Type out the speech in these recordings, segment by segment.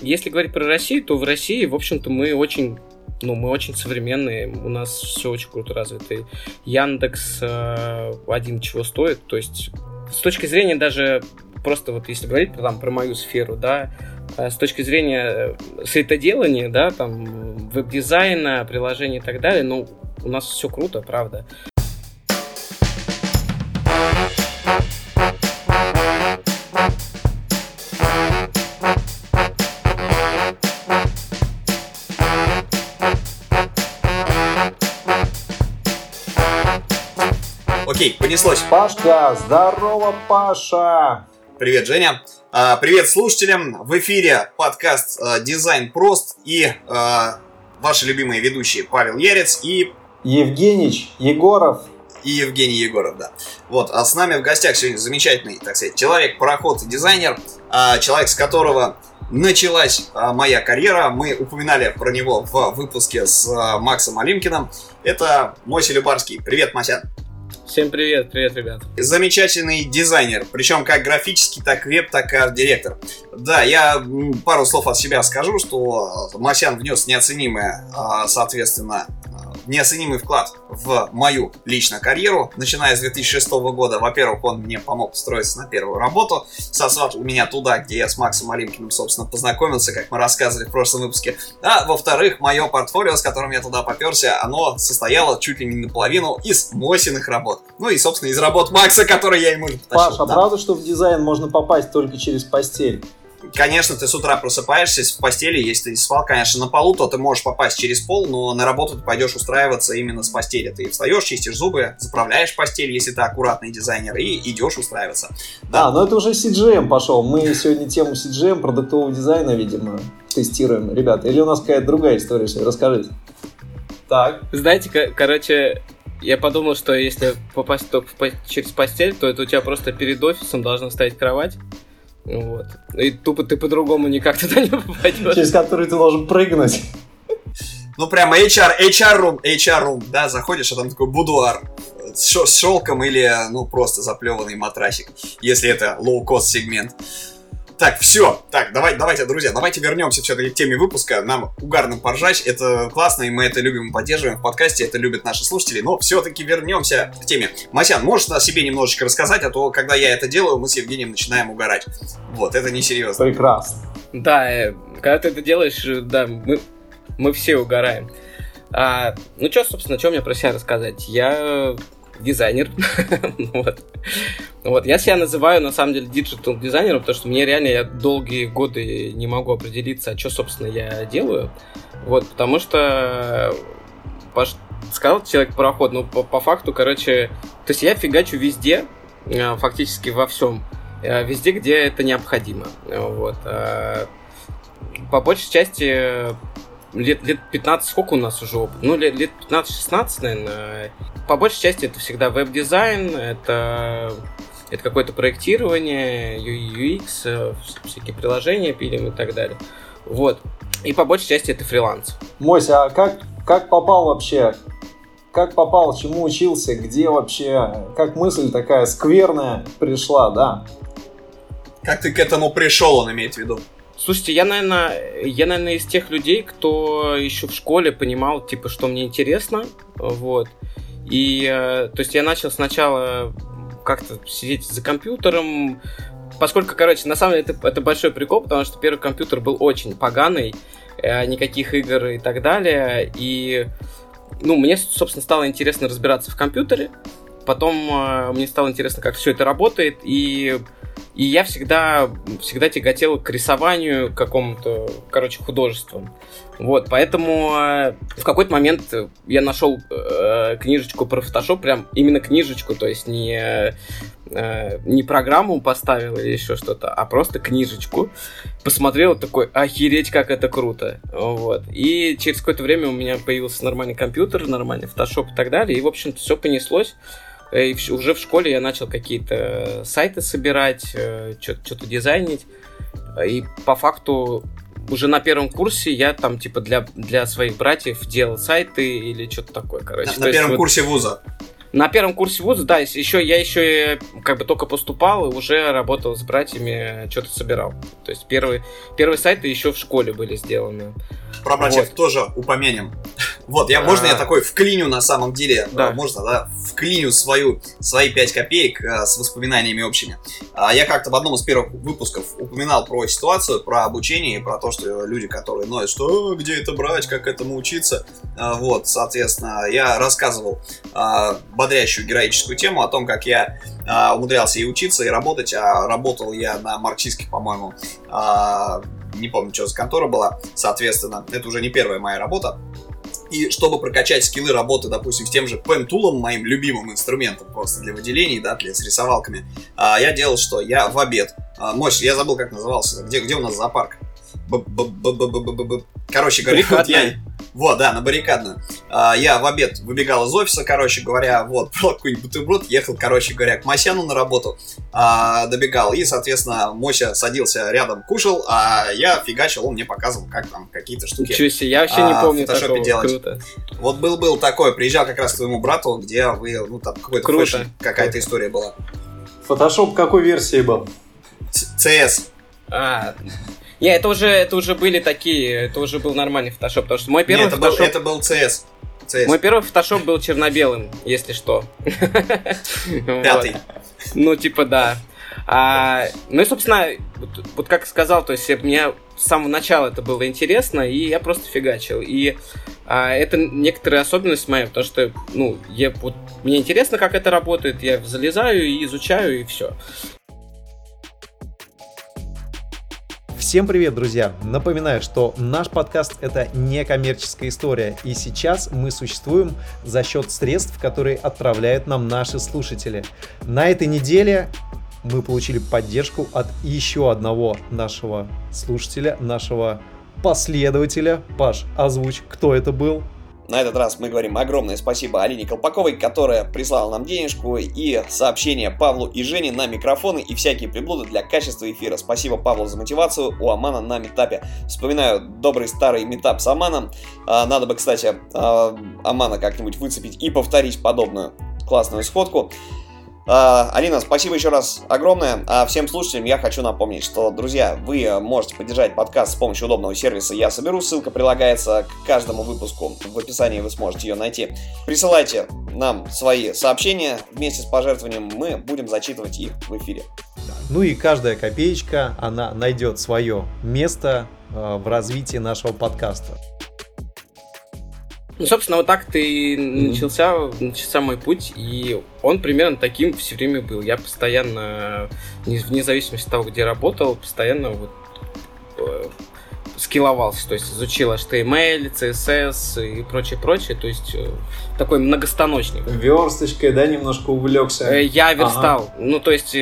если говорить про Россию, то в России, в общем-то, мы очень ну, мы очень современные, у нас все очень круто развито. Яндекс э, один чего стоит, то есть с точки зрения даже просто вот если говорить там, про мою сферу, да, э, с точки зрения э, сайтоделания, да, там, веб-дизайна, приложений и так далее, ну, у нас все круто, правда. Окей, понеслось. Пашка, здорово, Паша! Привет, Женя. А, привет слушателям. В эфире подкаст а, «Дизайн прост» и а, ваши любимые ведущие Павел Ярец и... Евгенич Егоров. И Евгений Егоров, да. Вот, а с нами в гостях сегодня замечательный, так сказать, человек, пароход и дизайнер, человек, с которого началась моя карьера. Мы упоминали про него в выпуске с Максом Алимкиным. Это Мося Любарский. Привет, Мася. Всем привет, привет, ребят. Замечательный дизайнер, причем как графический, так веб, так и арт-директор. Да, я пару слов от себя скажу, что Масян внес неоценимое, а, соответственно, неоценимый вклад в мою личную карьеру, начиная с 2006 года. Во-первых, он мне помог устроиться на первую работу, сосватал меня туда, где я с Максом Олимкиным, собственно, познакомился, как мы рассказывали в прошлом выпуске. А во-вторых, мое портфолио, с которым я туда поперся, оно состояло чуть ли не наполовину из Мосиных работ. Ну и, собственно, из работ Макса, которые я ему потащил. Паша, да. правда, что в дизайн можно попасть только через постель? Конечно, ты с утра просыпаешься в постели, если ты спал, конечно, на полу, то ты можешь попасть через пол, но на работу ты пойдешь устраиваться именно с постели. Ты встаешь, чистишь зубы, заправляешь постель, если ты аккуратный дизайнер, и идешь устраиваться. Да, а, но это уже CGM пошел. Мы сегодня тему CGM, продуктового дизайна, видимо, тестируем. Ребята, или у нас какая-то другая история, расскажите. Так. Знаете, короче, я подумал, что если попасть только через постель, то это у тебя просто перед офисом должна стоять кровать. Вот. И тупо ты по-другому никак туда не попадешь. Через который ты должен прыгнуть. Ну, прямо HR, HR room, HR room, да, заходишь, а там такой будуар с шелком или, ну, просто заплеванный матрасик, если это low-cost сегмент. Так, все. Так, давай, давайте, друзья, давайте вернемся все-таки к теме выпуска. Нам угарно поржать. Это классно, и мы это любим и поддерживаем в подкасте. Это любят наши слушатели. Но все-таки вернемся к теме. Масян, можешь о себе немножечко рассказать, а то, когда я это делаю, мы с Евгением начинаем угорать. Вот, это несерьезно. Прекрасно. Да, э, когда ты это делаешь, э, да, мы, мы все угораем. А, ну что, собственно, что мне про себя рассказать? Я дизайнер. вот. вот. Я себя называю, на самом деле, digital дизайнером, потому что мне реально, я долгие годы не могу определиться, а что, собственно, я делаю. Вот, потому что Паш, сказал человек-пароход, ну, по, по факту, короче, то есть я фигачу везде, э, фактически во всем, э, везде, где это необходимо. Вот. Э, по большей части лет, лет 15, сколько у нас уже опыт? Ну, лет, лет 15-16, наверное. По большей части это всегда веб-дизайн, это, это какое-то проектирование, UX, э, всякие приложения пилим и так далее. Вот. И по большей части это фриланс. Мося, а как, как попал вообще? Как попал, чему учился, где вообще, как мысль такая скверная пришла, да? Как ты к этому пришел, он имеет в виду? Слушайте, я, наверное, я, наверное, из тех людей, кто еще в школе понимал, типа, что мне интересно, вот. И, э, то есть, я начал сначала как-то сидеть за компьютером, поскольку, короче, на самом деле это, это большой прикол, потому что первый компьютер был очень поганый, э, никаких игр и так далее, и, ну, мне, собственно, стало интересно разбираться в компьютере, потом э, мне стало интересно, как все это работает, и и я всегда, всегда тяготел к рисованию, какому-то, короче, художествам. Вот, поэтому э, в какой-то момент я нашел э, книжечку про фотошоп, прям именно книжечку, то есть не, э, не программу поставил или еще что-то, а просто книжечку. Посмотрел такой, охереть, как это круто. Вот. И через какое-то время у меня появился нормальный компьютер, нормальный фотошоп и так далее. И, в общем-то, все понеслось. Э, и уже в школе я начал какие-то сайты собирать, э, что-то дизайнить. И по факту уже на первом курсе я там типа для, для своих братьев делал сайты или что-то такое, короче. На, на первом есть, курсе вуза? На первом курсе вуза, да, еще я еще как бы только поступал и уже работал с братьями, что-то собирал. То есть первые, первые сайты еще в школе были сделаны. Про братьев вот. тоже упомянем. Вот, я, можно я а. такой вклиню на самом деле? Да. Можно, да? Вклиню свою, свои 5 копеек а, с воспоминаниями общими. А, я как-то в одном из первых выпусков упоминал про ситуацию, про обучение и про то, что люди, которые ноют, что где это брать, как этому учиться. Вот, соответственно, я рассказывал бодрящую героическую тему о том, как я умудрялся и учиться, и работать, а работал я на марксистских, по-моему, не помню, что за контора была, соответственно, это уже не первая моя работа. И чтобы прокачать скиллы работы, допустим, с тем же пентулом, моим любимым инструментом просто для выделений, да, для, с рисовалками, а, я делал что? Я в обед. Мось, я забыл, как назывался. Где, где у нас зоопарк? Короче говоря, вот я... Вот, да, на баррикадную. А, я в обед выбегал из офиса, короче говоря, вот, брал какой-нибудь бутерброд, ехал, короче говоря, к Мосяну на работу, а, добегал, и, соответственно, Мося садился рядом, кушал, а я фигачил, он мне показывал, как там какие-то штуки Ничего себе, я вообще а, не помню такого, делать. круто. Вот был-был такой, приезжал как раз к твоему брату, где вы, ну, там какой-то fashion, какая-то история была. Фотошоп какой версии был? CS. А, не, это уже, это уже были такие, это уже был нормальный фотошоп, потому что мой первый Нет, это фотошоп... Был, это был CS. CS. Мой первый фотошоп был черно-белым, если что. Пятый. Ну, типа, да. А, ну и, собственно, вот, вот как сказал, то есть мне с самого начала это было интересно, и я просто фигачил. И а, это некоторая особенность моя, потому что, ну, я, вот, мне интересно, как это работает, я залезаю и изучаю, и все. Всем привет, друзья! Напоминаю, что наш подкаст это не коммерческая история, и сейчас мы существуем за счет средств, которые отправляют нам наши слушатели. На этой неделе мы получили поддержку от еще одного нашего слушателя, нашего последователя. Паш, озвучь, кто это был? На этот раз мы говорим огромное спасибо Алине Колпаковой, которая прислала нам денежку и сообщение Павлу и Жене на микрофоны и всякие приблуды для качества эфира. Спасибо Павлу за мотивацию у Амана на метапе. Вспоминаю добрый старый метап с Аманом. А, надо бы, кстати, а, Амана как-нибудь выцепить и повторить подобную классную сходку. А, Алина, спасибо еще раз огромное. А всем слушателям я хочу напомнить, что, друзья, вы можете поддержать подкаст с помощью удобного сервиса «Я соберу». Ссылка прилагается к каждому выпуску. В описании вы сможете ее найти. Присылайте нам свои сообщения. Вместе с пожертвованием мы будем зачитывать их в эфире. Ну и каждая копеечка, она найдет свое место э, в развитии нашего подкаста. Ну, собственно, вот так ты начался, начался мой путь, и он примерно таким все время был. Я постоянно, вне зависимости от того, где работал, постоянно вот э, скилловался, то есть изучил HTML, CSS и прочее, прочее, то есть э, такой многостаночник. Версточкой, да, немножко увлекся? Э, я верстал, ага. ну то есть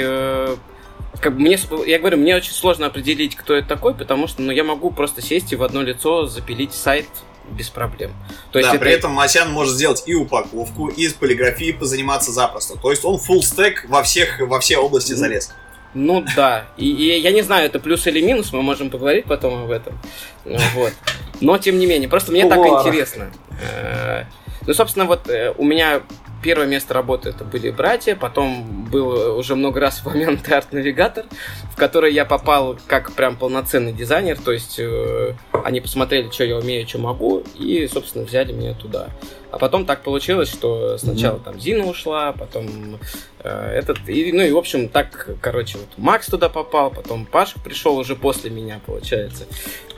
как бы мне, я говорю, мне очень сложно определить, кто это такой, потому что ну, я могу просто сесть и в одно лицо запилить сайт без проблем. То есть да, это... при этом Масян может сделать и упаковку, и с полиграфией позаниматься запросто. То есть он full стек во всех, во все области залез. Ну да, и, и я не знаю, это плюс или минус, мы можем поговорить потом об этом. Вот. Но тем не менее, просто мне так интересно. Э, ну, собственно, вот э, у меня первое место работы это были братья, потом был уже много раз упомянутый арт-навигатор, в который я попал как прям полноценный дизайнер, то есть э, они посмотрели, что я умею, что могу, и, собственно, взяли меня туда. А потом так получилось, что сначала mm-hmm. там Зина ушла, потом э, этот, и, ну и, в общем, так, короче, вот Макс туда попал, потом Паша пришел уже после меня, получается.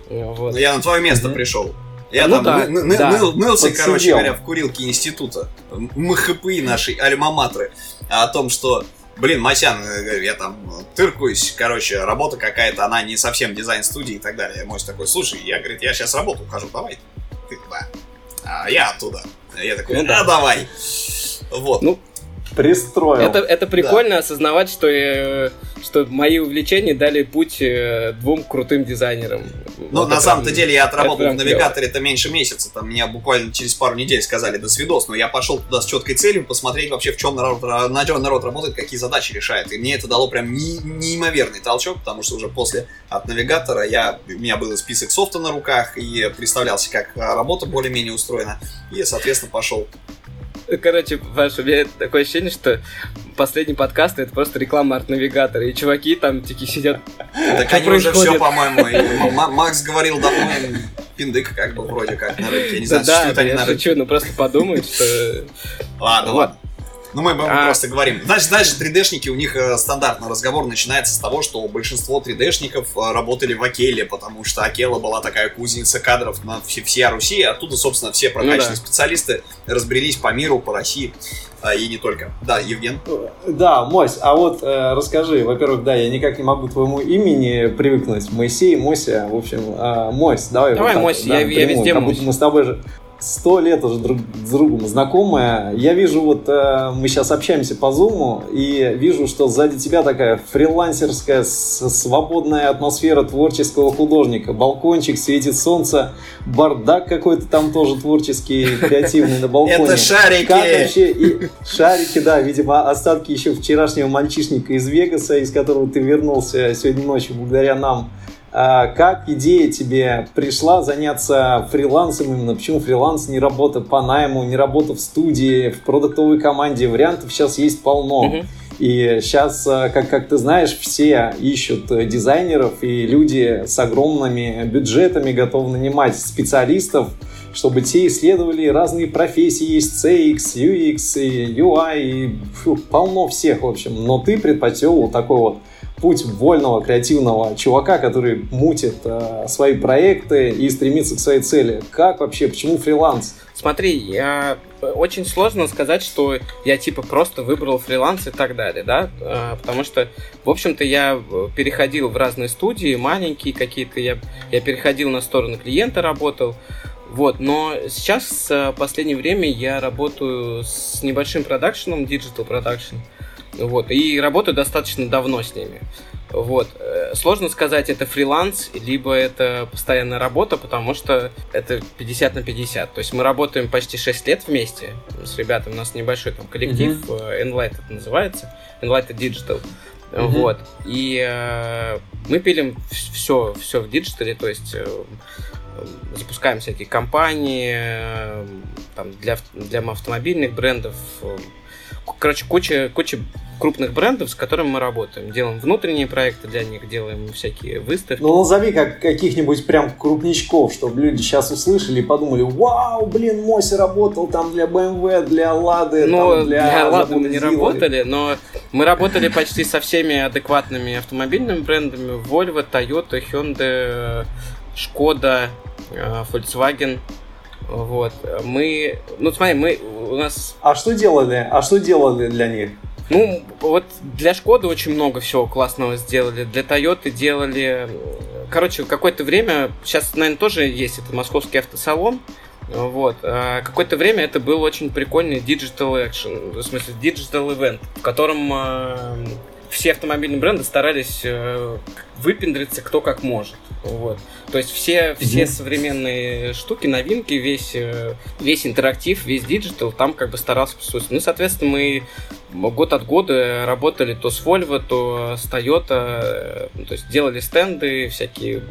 Вот. Ну, я на твое место mm-hmm. пришел. Я ну, там да, ны- ны- да. ныл, нылся, Подсидел. короче говоря, в курилке института, МХПИ нашей альма-матры, о том, что блин, Масян, э, я там тыркаюсь, короче, работа какая-то, она не совсем дизайн-студии и так далее. Мой такой, слушай, я, говорит, я сейчас работу ухожу, давай. Ты, да. А я оттуда. Я такой, ну, да, давай. Вот. Ну, пристроил. Это, это прикольно да. осознавать, что, э, что мои увлечения дали путь э, двум крутым дизайнерам. Ну, на самом-то деле, я отработал в навигаторе это меньше месяца. Там меня буквально через пару недель сказали до свидос, но я пошел туда с четкой целью посмотреть вообще, в чем народ, на чем народ работает, какие задачи решает. И мне это дало прям не, неимоверный толчок, потому что уже после от навигатора я, у меня был список софта на руках и представлялся, как работа более-менее устроена. И, соответственно, пошел Короче, Паш, у меня такое ощущение, что последний подкаст это просто реклама арт-навигатора, и чуваки там такие сидят. Так они уже все, по-моему. Макс говорил давно, пиндык как бы вроде как на рынке. Я не знаю, да, я шучу, ну просто подумай, что... Ладно, ладно. Ну, мы, мы а... просто говорим. Значит, дальше 3D-шники, у них э, стандартно разговор начинается с того, что большинство 3D-шников э, работали в Акеле, потому что Акела была такая кузница кадров на все, всея Руси, и оттуда, собственно, все прокачанные ну, да. специалисты разбрелись по миру, по России. А, и не только. Да, Евген. Да, Мось, а вот э, расскажи, во-первых, да, я никак не могу к твоему имени привыкнуть. Моисей, Мося, в общем, э, Мось, давай. Давай, вот Мось, да, я, я везде Как будто мы с тобой же сто лет уже друг с другом знакомая. Я вижу, вот э, мы сейчас общаемся по зуму, и вижу, что сзади тебя такая фрилансерская, свободная атмосфера творческого художника. Балкончик, светит солнце, бардак какой-то там тоже творческий, креативный на балконе. Это шарики! Как вообще? И шарики, да, видимо, остатки еще вчерашнего мальчишника из Вегаса, из которого ты вернулся сегодня ночью благодаря нам. А как идея тебе пришла заняться фрилансом именно? Почему фриланс, не работа по найму, не работа в студии, в продуктовой команде? Вариантов сейчас есть полно. Mm-hmm. И сейчас, а, как, как ты знаешь, все ищут дизайнеров, и люди с огромными бюджетами готовы нанимать специалистов, чтобы те исследовали разные профессии, есть CX, UX, и UI, и фу, полно всех, в общем. Но ты предпочел вот такой вот путь вольного креативного чувака, который мутит э, свои проекты и стремится к своей цели. Как вообще, почему фриланс? Смотри, я очень сложно сказать, что я типа просто выбрал фриланс и так далее, да, э, потому что, в общем-то, я переходил в разные студии, маленькие какие-то, я, я переходил на сторону клиента, работал, вот, но сейчас, в э, последнее время, я работаю с небольшим продакшеном, digital production, вот, и работаю достаточно давно с ними. Вот. Э, сложно сказать, это фриланс, либо это постоянная работа, потому что это 50 на 50. То есть мы работаем почти 6 лет вместе с ребятами. У нас небольшой там коллектив, mm-hmm. Enlight это называется, Enlight Digital. Mm-hmm. Вот. И э, мы пилим все, все в digital е, то есть э, запускаем всякие кампании э, там, для, для автомобильных брендов, э, короче, куча, куча крупных брендов, с которыми мы работаем. Делаем внутренние проекты для них, делаем всякие выставки. Ну, назови как каких-нибудь прям крупничков, чтобы люди сейчас услышали и подумали, вау, блин, Моси работал там для BMW, для Лады, ну, для, для Лады мы не работали, но мы работали почти со всеми адекватными автомобильными брендами. Volvo, Toyota, Hyundai, Skoda, э, Volkswagen. Вот. Мы, ну смотри, мы, у нас... А что делали? А что делали для них? Ну, вот для Шкоды очень много всего классного сделали. Для Тойоты делали... Короче, какое-то время... Сейчас, наверное, тоже есть это московский автосалон. Вот. А какое-то время это был очень прикольный digital action, в смысле digital event, в котором а, все автомобильные бренды старались э, выпендриться кто как может. Вот. То есть все, все mm-hmm. современные штуки, новинки, весь, э, весь интерактив, весь digital там как бы старался присутствовать. Ну, соответственно, мы год от года работали то с Volvo, то с Toyota, э, то есть делали стенды всякие,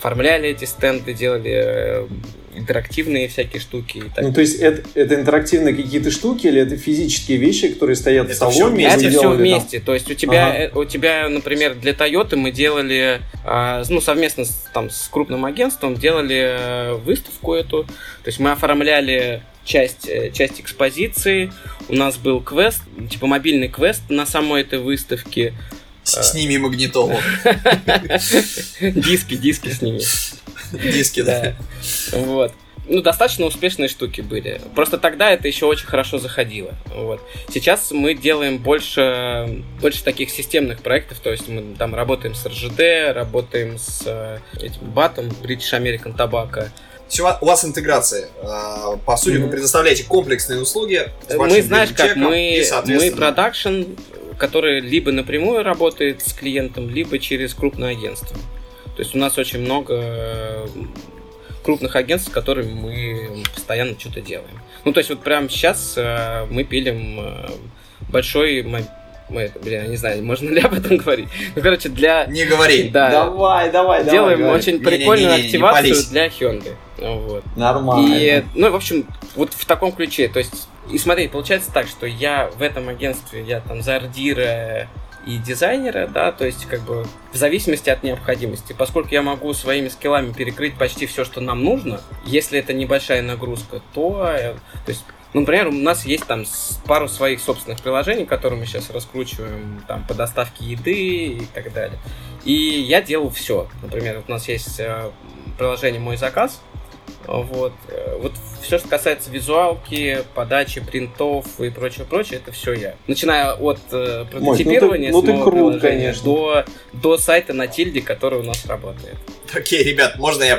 оформляли эти стенды, делали интерактивные всякие штуки. И так. Ну, то есть это, это интерактивные какие-то штуки или это физические вещи, которые стоят это в салоне? Все это все вместе. Там? То есть у тебя, ага. Э, у тебя, например, для Toyota мы делали, а, ну, совместно с, там, с крупным агентством делали э, выставку эту. То есть мы оформляли часть, э, часть экспозиции. У нас был квест, типа мобильный квест на самой этой выставке. Сними магнитолу. Диски, диски сними. Диски, да. Вот. Ну, достаточно успешные штуки были. Просто тогда это еще очень хорошо заходило. Вот. Сейчас мы делаем больше, больше таких системных проектов, то есть мы там работаем с РЖД, работаем с э, этим батом British American Tobacco. Все, у вас интеграция. А, по сути, mm-hmm. вы предоставляете комплексные услуги. Мы, знаешь, как мы, мы продакшн, который либо напрямую работает с клиентом, либо через крупное агентство. То есть у нас очень много э, крупных агентств, с которыми мы постоянно что-то делаем. Ну, то есть вот прямо сейчас э, мы пилим э, большой мы, блин, я не знаю, можно ли об этом говорить. Ну, короче, для... Не говори. Да, Давай, давай, давай. делаем говори. очень Не-не-не, прикольную не активацию пались. для Hyundai. Вот. Нормально. И, ну, в общем, вот в таком ключе. То есть, и смотри, получается так, что я в этом агентстве, я там за ардира и дизайнера, да, то есть, как бы, в зависимости от необходимости. Поскольку я могу своими скиллами перекрыть почти все, что нам нужно, если это небольшая нагрузка, то, э, то есть, ну, например, у нас есть там пару своих собственных приложений, которые мы сейчас раскручиваем там по доставке еды и так далее. И я делаю все. Например, вот у нас есть э, приложение «Мой заказ», вот. Вот все, что касается визуалки, подачи принтов и прочего, прочее, это все я. Начиная от э, прототипирования ну ты самого крут, приложения конечно. До, до сайта на тильде, который у нас работает. Окей, ребят, можно я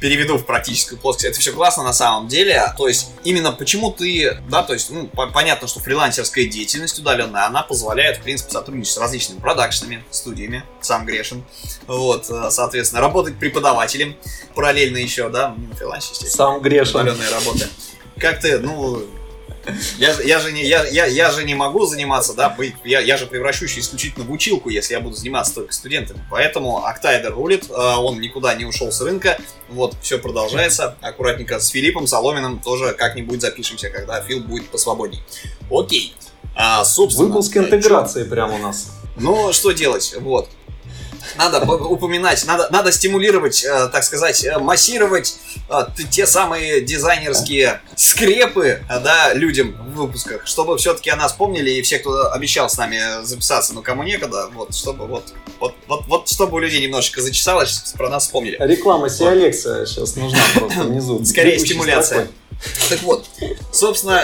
переведу в практическую плоскость. Это все классно на самом деле. То есть, именно почему ты, да, то есть, ну, по- понятно, что фрилансерская деятельность удаленная, она позволяет, в принципе, сотрудничать с различными продакшенами, студиями, сам грешен. Вот, э, соответственно, работать преподавателем параллельно еще, да, ну, фриланс, естественно. Сам грешен. Удаленная работа. Как ты, ну, я, же- я, же не, я, я, я же не могу заниматься, да, быть- я, я же превращусь исключительно в училку, если я буду заниматься только студентами. Поэтому Октайдер рулит, э, он никуда не ушел с рынка, вот, все продолжается. Аккуратненько с Филиппом Соломиным тоже как-нибудь запишемся, когда Фил будет посвободней. Окей. А, собственно, Выпуск э, интеграции прямо у нас. ну, что делать? Вот. Надо упоминать, надо, надо стимулировать, э, так сказать, э, массировать э, те самые дизайнерские скрепы, да, людям в выпусках, чтобы все-таки о нас помнили, и все, кто обещал с нами записаться, но кому некогда, вот, чтобы вот, вот, вот, вот чтобы у людей немножечко зачесалось, про нас вспомнили. Реклама Сиалекса сейчас нужна просто внизу. Скорее стимуляция. Так вот, собственно,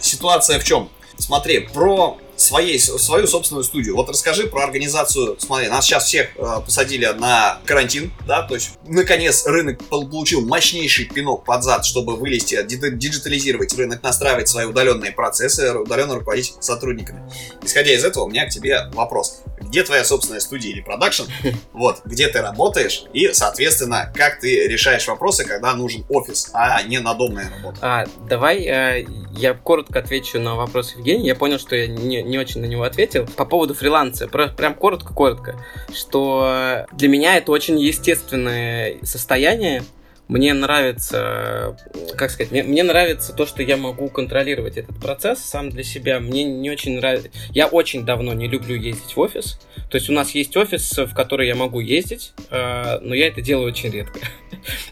ситуация в чем? Смотри, про своей, свою собственную студию. Вот расскажи про организацию. Смотри, нас сейчас всех э, посадили на карантин, да, то есть наконец рынок пол- получил мощнейший пинок под зад, чтобы вылезти, ди- диджитализировать рынок, настраивать свои удаленные процессы, удаленно руководить сотрудниками. Исходя из этого, у меня к тебе вопрос. Где твоя собственная студия или продакшн? Вот, где ты работаешь и, соответственно, как ты решаешь вопросы, когда нужен офис, а не надомная работа. А, давай э, я коротко отвечу на вопрос Евгения. Я понял, что я не, не очень на него ответил. По поводу фриланса, про- прям коротко-коротко, что для меня это очень естественное состояние. Мне нравится, как сказать, мне, мне нравится то, что я могу контролировать этот процесс сам для себя. Мне не очень нравится. Я очень давно не люблю ездить в офис. То есть у нас есть офис, в который я могу ездить, э, но я это делаю очень редко.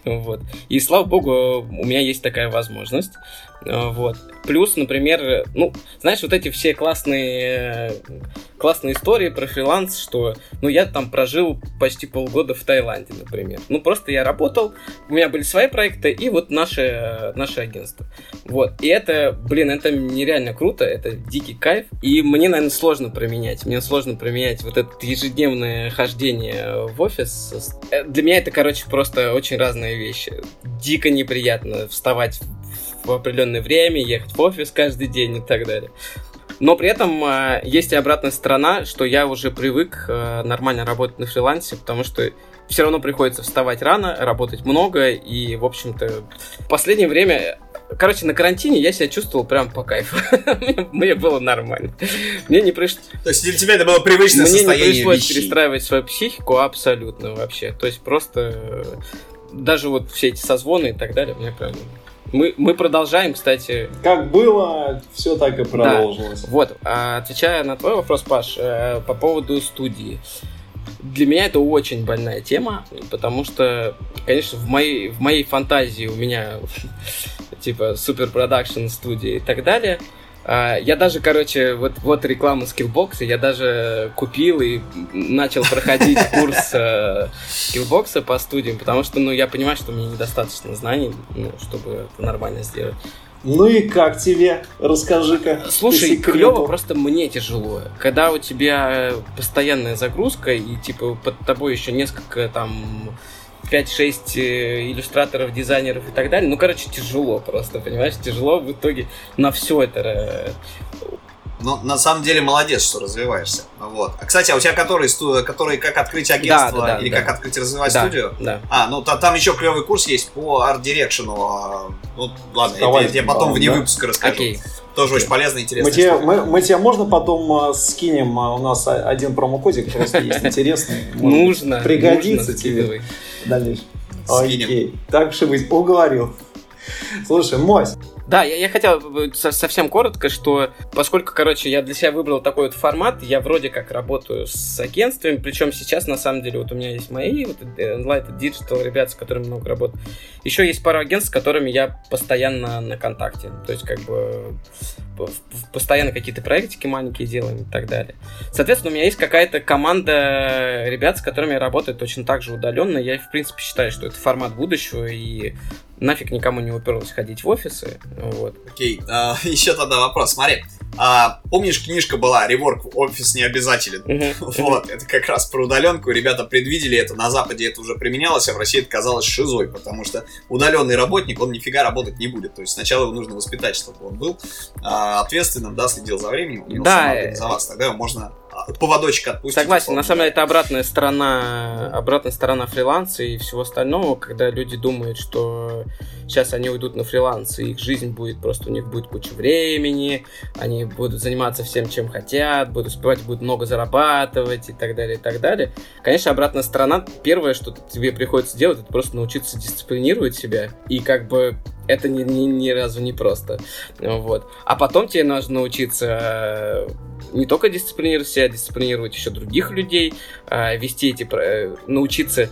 Вот. И слава богу, у меня есть такая возможность. Э, Вот. Плюс, например, ну, знаешь, вот эти все классные, классные истории про фриланс, что, ну, я там прожил почти полгода в Таиланде, например. Ну, просто я работал, у меня были свои проекты, и вот наше, наше агентство. Вот. И это, блин, это нереально круто, это дикий кайф. И мне, наверное, сложно променять. Мне сложно променять вот это ежедневное хождение в офис. Э, Для меня это, короче, просто очень разные вещи. Дико неприятно вставать в определенное время, ехать в офис каждый день и так далее. Но при этом э, есть и обратная сторона, что я уже привык э, нормально работать на фрилансе, потому что все равно приходится вставать рано, работать много, и, в общем-то, в последнее время Короче, на карантине я себя чувствовал прям по кайфу. Мне- Мне было нормально. Мне не пришлось... То есть для тебя это было привычное Мне не состояние пришлось вещей. перестраивать свою психику абсолютно вообще. То есть просто даже вот все эти созвоны и так далее, мне прям... Мы, мы продолжаем, кстати, Как было, все так и продолжилось. вот, а, отвечая на твой вопрос, Паш, э, по поводу студии. Для меня это очень больная тема, потому что, конечно, в моей, в моей фантазии у меня типа супер продакшн студии и так далее. А, Я даже, короче, вот, вот реклама скиллбокса, я даже купил и начал проходить курс э, скиллбокса по студиям, потому что, ну, я понимаю, что мне недостаточно знаний, ну, чтобы это нормально сделать. Ну и как тебе? Расскажи-ка. Слушай, клево, просто мне тяжело. Когда у тебя постоянная загрузка, и типа под тобой еще несколько там 5-6 э, иллюстраторов, дизайнеров и так далее. Ну, короче, тяжело просто, понимаешь? Тяжело в итоге на все это. э, Ну, на самом деле, молодец, что развиваешься. Вот. А, кстати, а у тебя который, сту- который как открыть агентство Да, да, да, или да. как открыть и развивать Да, студию? Да. А, ну та- там еще клевый курс есть по арт-дирекшену. а, Ну, ладно, это я Давай, тебе потом да, вне да. выпуска расскажу. Окей. Тоже очень полезно и интересно. Мы тебе, мы, мы тебе можно потом э, скинем, э, у нас один промокодик просто есть интересный. Нужно. Пригодится тебе. Дальше. Окей. Так быть, уговорил. Слушай, Мось, да, я, я хотел совсем коротко, что поскольку, короче, я для себя выбрал такой вот формат, я вроде как работаю с агентствами, причем сейчас, на самом деле, вот у меня есть мои, вот Light Digital, ребят, с которыми много работаю. Еще есть пара агентств, с которыми я постоянно на контакте. То есть, как бы, постоянно какие-то проектики маленькие делаем и так далее. Соответственно, у меня есть какая-то команда ребят, с которыми я работаю точно так же удаленно. Я, в принципе, считаю, что это формат будущего, и нафиг никому не уперлось ходить в офисы. Вот. Окей, а, еще тогда вопрос. Смотри, а, помнишь, книжка была «Реворк. Офис не обязателен». Вот, это как раз про удаленку. Ребята предвидели это. На Западе это уже применялось, а в России это казалось шизой, потому что удаленный работник, он нифига работать не будет. То есть сначала его нужно воспитать, чтобы он был а, ответственным, да, следил за временем, умел да, самоорганизоваться. Тогда можно поводочек отпустить. Согласен, на самом деле это обратная сторона, обратная сторона фриланса и всего остального, когда люди думают, что сейчас они уйдут на фриланс, и их жизнь будет просто, у них будет куча времени, они будут заниматься всем, чем хотят, будут успевать, будут много зарабатывать и так далее, и так далее. Конечно, обратная сторона, первое, что тебе приходится делать, это просто научиться дисциплинировать себя и как бы это ни, ни, ни разу не просто. Вот. А потом тебе нужно научиться не только дисциплинировать себя, а дисциплинировать еще других людей, а, вести эти, э, научиться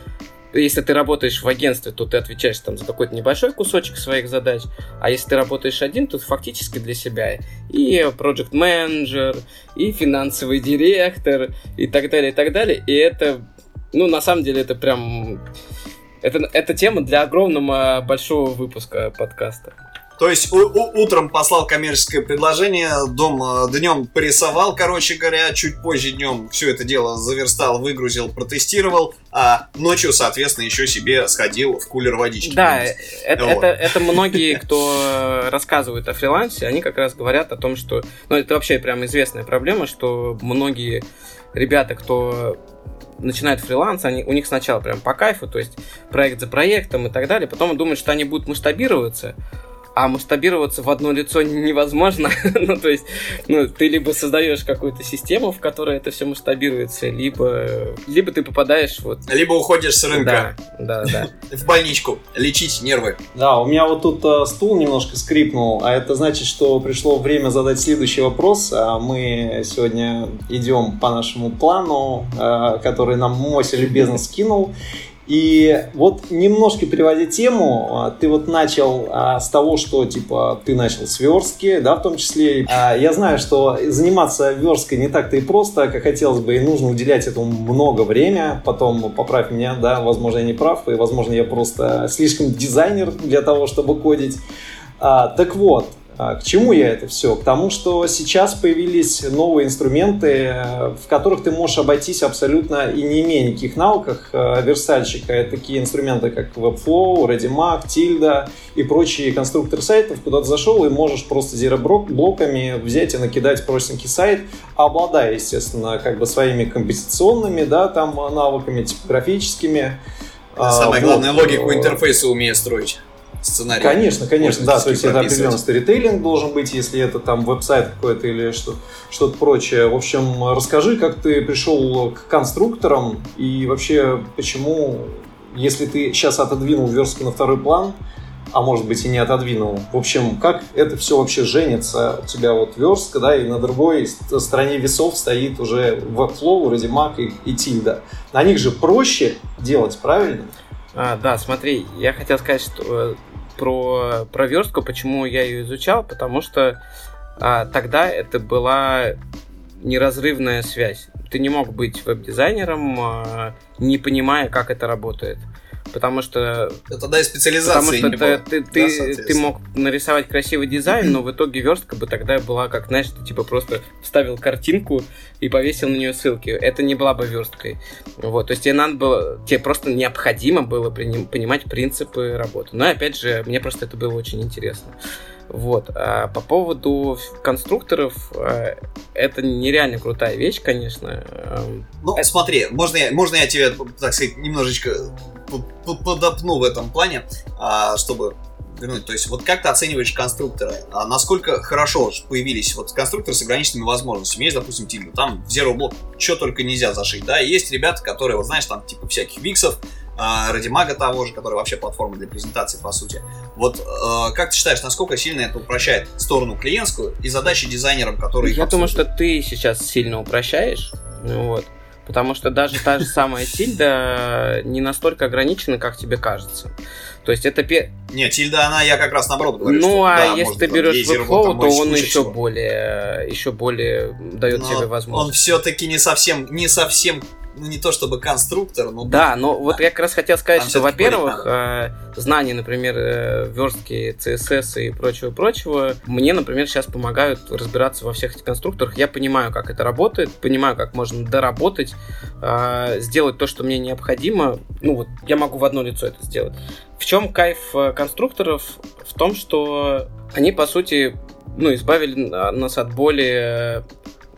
если ты работаешь в агентстве, то ты отвечаешь там за какой-то небольшой кусочек своих задач, а если ты работаешь один, то фактически для себя и проект менеджер, и финансовый директор, и так далее, и так далее. И это, ну, на самом деле, это прям... Это, это тема для огромного большого выпуска подкаста. То есть у, у, утром послал коммерческое предложение, дом э, днем порисовал, короче говоря, чуть позже днем все это дело заверстал, выгрузил, протестировал, а ночью, соответственно, еще себе сходил в кулер водички. Да, это, вот. это, это многие, кто рассказывает о фрилансе, они как раз говорят о том, что... Ну, это вообще прям известная проблема, что многие ребята, кто начинают фриланс, они, у них сначала прям по кайфу, то есть проект за проектом и так далее, потом думают, что они будут масштабироваться, а масштабироваться в одно лицо невозможно. ну, то есть, ну, ты либо создаешь какую-то систему, в которой это все масштабируется, либо, либо ты попадаешь вот... Либо уходишь с рынка. Да, да, да. в больничку, лечить нервы. Да, у меня вот тут э, стул немножко скрипнул, а это значит, что пришло время задать следующий вопрос. А мы сегодня идем по нашему плану, э, который нам Мося любезно скинул. И вот немножко переводя тему, а, ты вот начал а, с того, что типа ты начал с верстки, да, в том числе. А, я знаю, что заниматься версткой не так-то и просто, как хотелось бы, и нужно уделять этому много времени. Потом поправь меня, да, возможно, я не прав, и возможно, я просто слишком дизайнер для того, чтобы кодить. А, так вот, к чему я это все? К тому, что сейчас появились новые инструменты, в которых ты можешь обойтись абсолютно и не имея никаких навыков э, верстальщика. Это такие инструменты, как Webflow, ReadyMag, Tilda и прочие конструкторы сайтов, куда ты зашел и можешь просто зеро-блоками взять и накидать простенький сайт, обладая, естественно, как бы своими композиционными, да, там навыками, типографическими. Самое а, главное, вот. логику интерфейса умея строить сценарий. Конечно, конечно, да, то есть это определенный сторителлинг должен быть, если это там веб-сайт какой-то или что, что-то прочее. В общем, расскажи, как ты пришел к конструкторам и вообще почему, если ты сейчас отодвинул верстку на второй план, а может быть и не отодвинул. В общем, как это все вообще женится? У тебя вот верстка, да, и на другой стороне весов стоит уже Webflow, ReadyMac и, и Tilda. На них же проще делать, правильно? А, да, смотри, я хотел сказать, что э, про, про верстку, почему я ее изучал, потому что а, тогда это была неразрывная связь. Ты не мог быть веб-дизайнером, а, не понимая, как это работает. Потому что... Это тогда и специализации Потому что не ты, было. ты, да, ты мог нарисовать красивый дизайн, но в итоге верстка бы тогда была, как, знаешь, ты типа просто вставил картинку и повесил на нее ссылки. Это не была бы версткой. Вот, то есть тебе надо было, тебе просто необходимо было понимать принципы работы. Но опять же, мне просто это было очень интересно. Вот. А по поводу конструкторов, э, это нереально крутая вещь, конечно. Эм, ну, это... смотри, можно я, можно я тебе, так сказать, немножечко подопну в этом плане, а, чтобы вернуть. То есть, вот как ты оцениваешь конструкторы? А насколько хорошо появились вот конструкторы с ограниченными возможностями? Есть, допустим, Тильда, там в Zero Block что только нельзя зашить, да, и есть ребята, которые, вот знаешь, там типа всяких виксов, э, Радимага того же, который вообще платформа для презентации, по сути. Вот э, как ты считаешь, насколько сильно это упрощает сторону клиентскую и задачи дизайнерам, которые... Я думаю, что ты сейчас сильно упрощаешь, вот. Потому что даже та же самая тильда не настолько ограничена, как тебе кажется. То есть это... Пе... Нет, тильда, она, я как раз наоборот говорю, Ну, что, а да, если может, ты берешь Workflow, то он еще всего. более, еще более дает Но тебе Он возможность. все-таки не совсем, не совсем, ну не то чтобы конструктор, но Да, но вот я как раз хотел сказать, Там что, во-первых, э, знания, например, э, верстки, CSS и прочего-прочего, мне, например, сейчас помогают разбираться во всех этих конструкторах. Я понимаю, как это работает, понимаю, как можно доработать, э, сделать то, что мне необходимо. Ну вот, я могу в одно лицо это сделать. В чем кайф э, конструкторов? В том, что они, по сути, ну, избавили на- нас от боли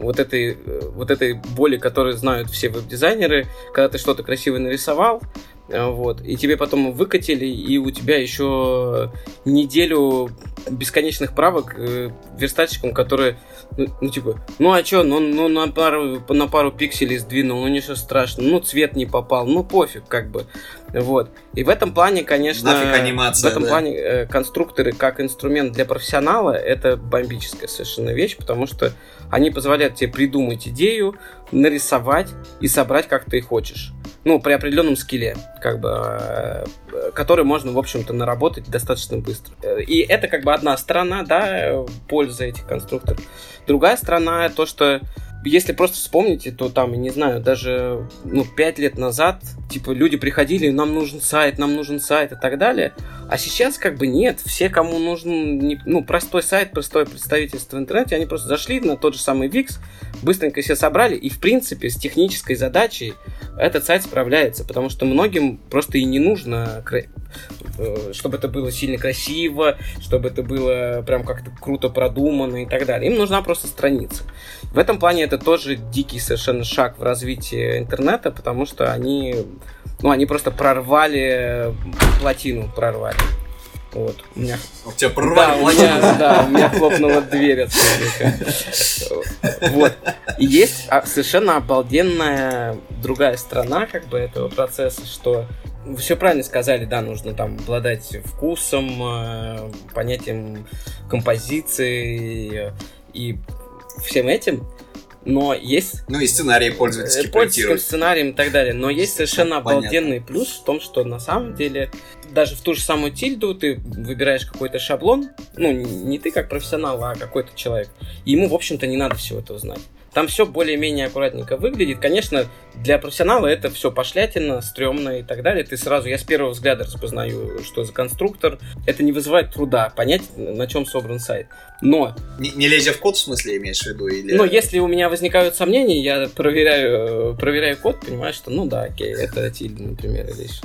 вот этой, э, вот этой боли, которую знают все веб-дизайнеры, когда ты что-то красиво нарисовал, э, вот, и тебе потом выкатили, и у тебя еще неделю бесконечных правок э, верстальщикам, которые, ну, ну, типа, ну а чё, ну, ну на, пару, на пару пикселей сдвинул, ну ничего страшного, ну цвет не попал, ну пофиг, как бы, вот. И в этом плане, конечно, Нафиг анимация, в этом да. плане конструкторы как инструмент для профессионала это бомбическая совершенно вещь, потому что они позволяют тебе придумать идею, нарисовать и собрать как ты хочешь. Ну, при определенном скилле, как бы, э, который можно, в общем-то, наработать достаточно быстро. И это как бы одна сторона, да, пользы этих конструкторов. Другая сторона то, что если просто вспомните, то там, не знаю, даже ну, 5 лет назад, типа, люди приходили, нам нужен сайт, нам нужен сайт и так далее. А сейчас как бы нет. Все, кому нужен ну, простой сайт, простое представительство в интернете, они просто зашли на тот же самый Wix, быстренько все собрали, и в принципе с технической задачей этот сайт справляется, потому что многим просто и не нужно, э, чтобы это было сильно красиво, чтобы это было прям как-то круто продумано и так далее. Им нужна просто страница. В этом плане это тоже дикий совершенно шаг в развитии интернета, потому что они, ну, они просто прорвали плотину, прорвали. Вот, у меня У тебя да, прорвали у меня, да, у меня хлопнула дверь от. Вот. И есть а, совершенно обалденная другая сторона как бы этого процесса, что вы все правильно сказали, да, нужно там обладать вкусом, э, понятием композиции и всем этим. Но есть Ну и сценарий пользовательский Э, пользовательским сценарием и так далее. Но есть совершенно Понятно. обалденный плюс в том, что на самом деле даже в ту же самую тильду ты выбираешь какой-то шаблон, ну, не ты как профессионал, а какой-то человек. И ему, в общем-то, не надо всего этого знать. Там все более-менее аккуратненько выглядит. Конечно, для профессионала это все пошлятина, стрёмно и так далее. Ты сразу, я с первого взгляда распознаю, что за конструктор. Это не вызывает труда понять, на чем собран сайт. Но Не, не лезя в код, в смысле, имеешь в виду? Или... ну, если у меня возникают сомнения, я проверяю, э, проверяю код, понимаю, что, ну да, окей, это тильда, например, или еще.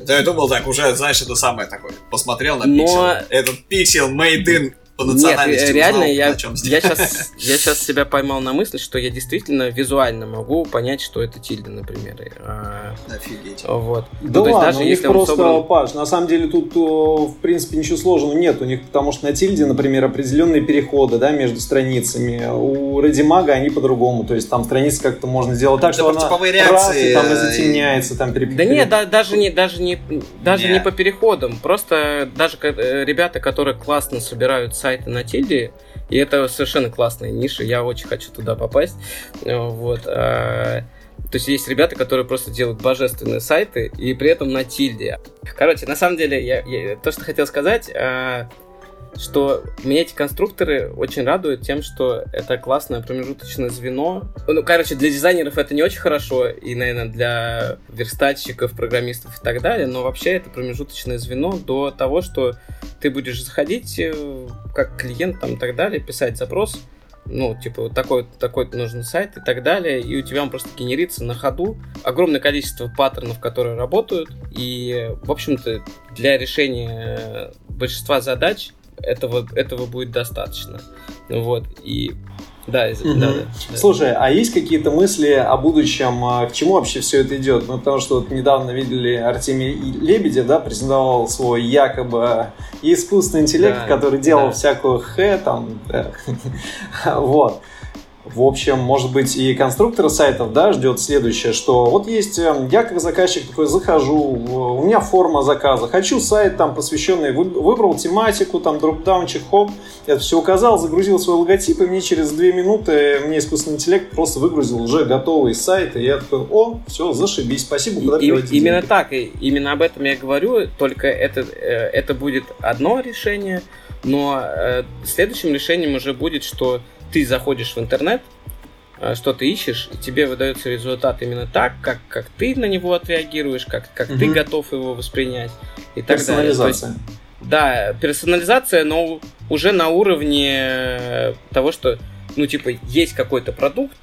Да, я думал так, уже, знаешь, это самое такое. Посмотрел на Но- пиксел. Этот пиксел made in по Нет, национальности э, реально, узнал, я, на чем я, сейчас, я сейчас себя поймал на мысли, что я действительно визуально могу понять, что это тильда, например. а, Офигеть. вот. Ну, Да есть ладно, даже у них просто, собран- Паш, на самом деле тут, о, в принципе, ничего сложного нет у них, потому что на Тильде, например, определенные переходы, да, между страницами. У Радимага они по-другому, то есть там страницы как-то можно сделать так, Да, что она типовые раз, реакции, и там и э, затемняется, там переп- Да нет, да, даже не, даже не, даже Не. не по переходам. Просто даже э, ребята, которые классно собирают сайты на тильде, и это совершенно классная ниша, я очень хочу туда попасть. Э, Вот. а, То есть есть ребята, которые просто делают божественные сайты и при этом на тильде. Короче, на самом деле, я, я- то, что хотел сказать, а, что меня эти конструкторы очень радуют тем, что это классное промежуточное звено. Ну, короче, для дизайнеров это не очень хорошо, и, наверное, для верстальщиков, программистов и так далее, но вообще это промежуточное звено до того, что ты будешь заходить э, как клиент там и так далее, писать запрос, ну, типа, вот такой, такой нужен сайт и так далее, и у тебя он просто генерится на ходу. Огромное количество паттернов, которые работают, и, в общем-то, для решения большинства задач этого, этого будет достаточно. Вот, и Да, угу. да, да. Слушай, а есть какие-то мысли о будущем, а, к чему вообще все это идет? Ну, потому что вот недавно видели Артемий Лебедев, да, презентовал свой якобы искусственный интеллект, да, который делал да. всякую хэ, там, да. вот. В общем, может быть, и конструктора сайтов да, ждет следующее, что вот есть, эм, я как заказчик такой захожу, у меня форма заказа, хочу сайт там посвященный, выбрал тематику, там дропдаунчик, хоп, это все указал, загрузил свой логотип, и мне через две минуты мне искусственный интеллект просто выгрузил уже готовый сайт, и я такой, о, все, зашибись, спасибо, куда и, Именно деньги. так, и именно об этом я говорю, только это, э, это будет одно решение, но э, следующим решением уже будет, что ты заходишь в интернет, э, что ты ищешь, и тебе выдается результат именно так, как, как ты на него отреагируешь, как, как угу. ты готов его воспринять и так далее. Персонализация. Да, персонализация, но уже на уровне того, что, ну, типа, есть какой-то продукт,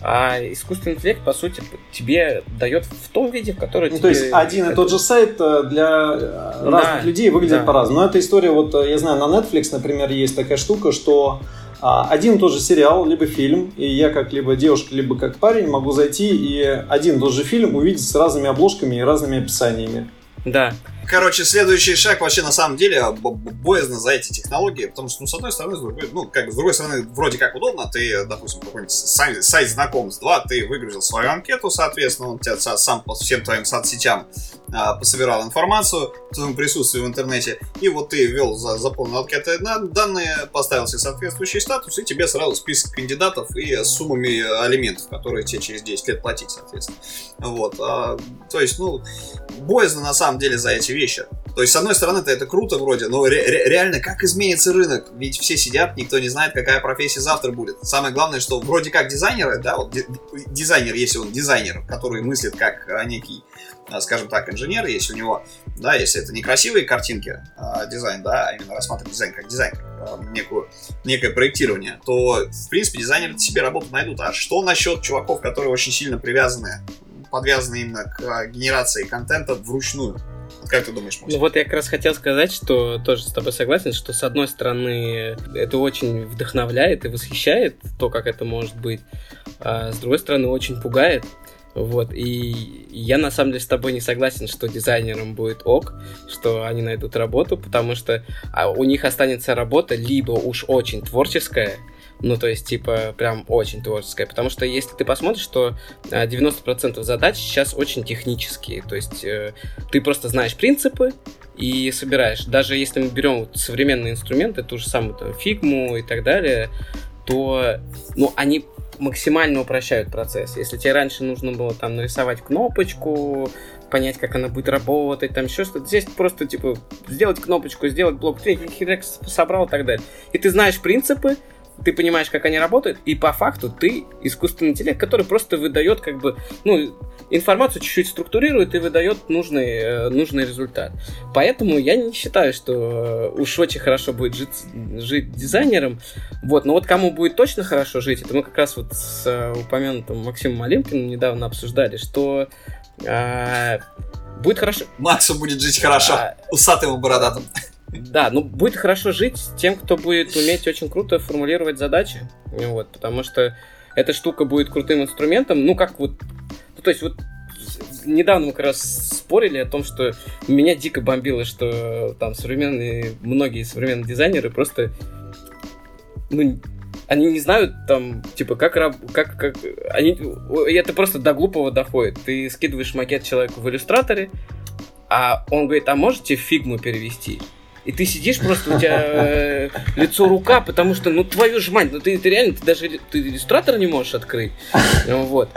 а искусственный интеллект, по сути, тебе дает в том виде, в котором ну, тебе... То есть один и тот же сайт э, для э, разных да, людей выглядит да. по-разному. Но эта история, вот я знаю, на Netflix, например, есть такая штука, что один и тот же сериал, либо фильм, и я как либо девушка, либо как парень могу зайти и один и тот же фильм увидеть с разными обложками и разными описаниями. Да. Короче, следующий шаг вообще на самом деле боязно за эти технологии, потому что, ну, с одной стороны, с другой, ну, как бы, с другой стороны, вроде как удобно, ты, допустим, какой-нибудь сайт, сайт знакомств, ты выгрузил свою анкету, соответственно, он тебя сам по всем твоим соцсетям а, пособирал информацию в твоем присутствии в интернете, и вот ты ввел, за, заполнил анкеты данные, поставил себе соответствующий статус, и тебе сразу список кандидатов и с суммами алиментов, которые тебе через 10 лет платить, соответственно. Вот. А, то есть, ну, боязно на самом деле за эти вещи. То есть, с одной стороны, это, круто вроде, но ре- ре- реально, как изменится рынок? Ведь все сидят, никто не знает, какая профессия завтра будет. Самое главное, что вроде как дизайнеры, да, вот дизайнер, если он дизайнер, который мыслит как а, некий а, скажем так, инженер, если у него, да, если это не красивые картинки, а, дизайн, да, а именно рассматривать дизайн как дизайн, некую, некое проектирование, то, в принципе, дизайнеры себе работу найдут. А что насчет чуваков, которые очень сильно привязаны, подвязаны именно к генерации контента вручную? Как ты думаешь, Максим? Ну вот я как раз хотел сказать, что тоже с тобой согласен, что с одной стороны это очень вдохновляет и восхищает то, как это может быть, а с другой стороны очень пугает, вот, и я на самом деле с тобой не согласен, что дизайнерам будет ок, что они найдут работу, потому что а, у них останется работа либо уж очень творческая, ну, то есть, типа, прям очень творческая. Потому что если ты посмотришь, что 90% а, задач сейчас очень технические. То есть, э, ты просто знаешь принципы и собираешь. Даже если мы берем вот современные инструменты, ту же самую фигму и так далее, то, ну, они максимально упрощают процесс. Если тебе раньше нужно было там нарисовать кнопочку, понять, как она будет работать, там еще что-то, здесь просто, типа, сделать кнопочку, сделать блок, хирекс собрал и так далее. И ты знаешь принципы, ты понимаешь, как они работают, и по факту ты искусственный интеллект, который просто выдает как бы, ну, информацию чуть-чуть структурирует и выдает нужный, э, нужный результат. Поэтому я не считаю, что э, уж очень хорошо будет жить, жить дизайнером. Вот, но вот кому будет точно хорошо жить, это мы как раз вот с э, упомянутым Максимом Малинкиным недавно обсуждали, что э, будет хорошо... Максу будет жить хорошо, а... усатым и бородатым. Да, ну будет хорошо жить тем, кто будет уметь очень круто формулировать задачи. Вот, потому что эта штука будет крутым инструментом. Ну, как вот. Ну, то есть, вот недавно мы как раз спорили о том, что меня дико бомбило, что там современные, многие современные дизайнеры просто ну, они не знают там, типа, как, как, как, они, это просто до глупого доходит. Ты скидываешь макет человеку в иллюстраторе, а он говорит, а можете фигму перевести? И ты сидишь просто, у тебя э, лицо рука, потому что, ну, твою ж мать, ну, ты, ты реально, ты даже ты иллюстратор не можешь открыть. Ну, вот.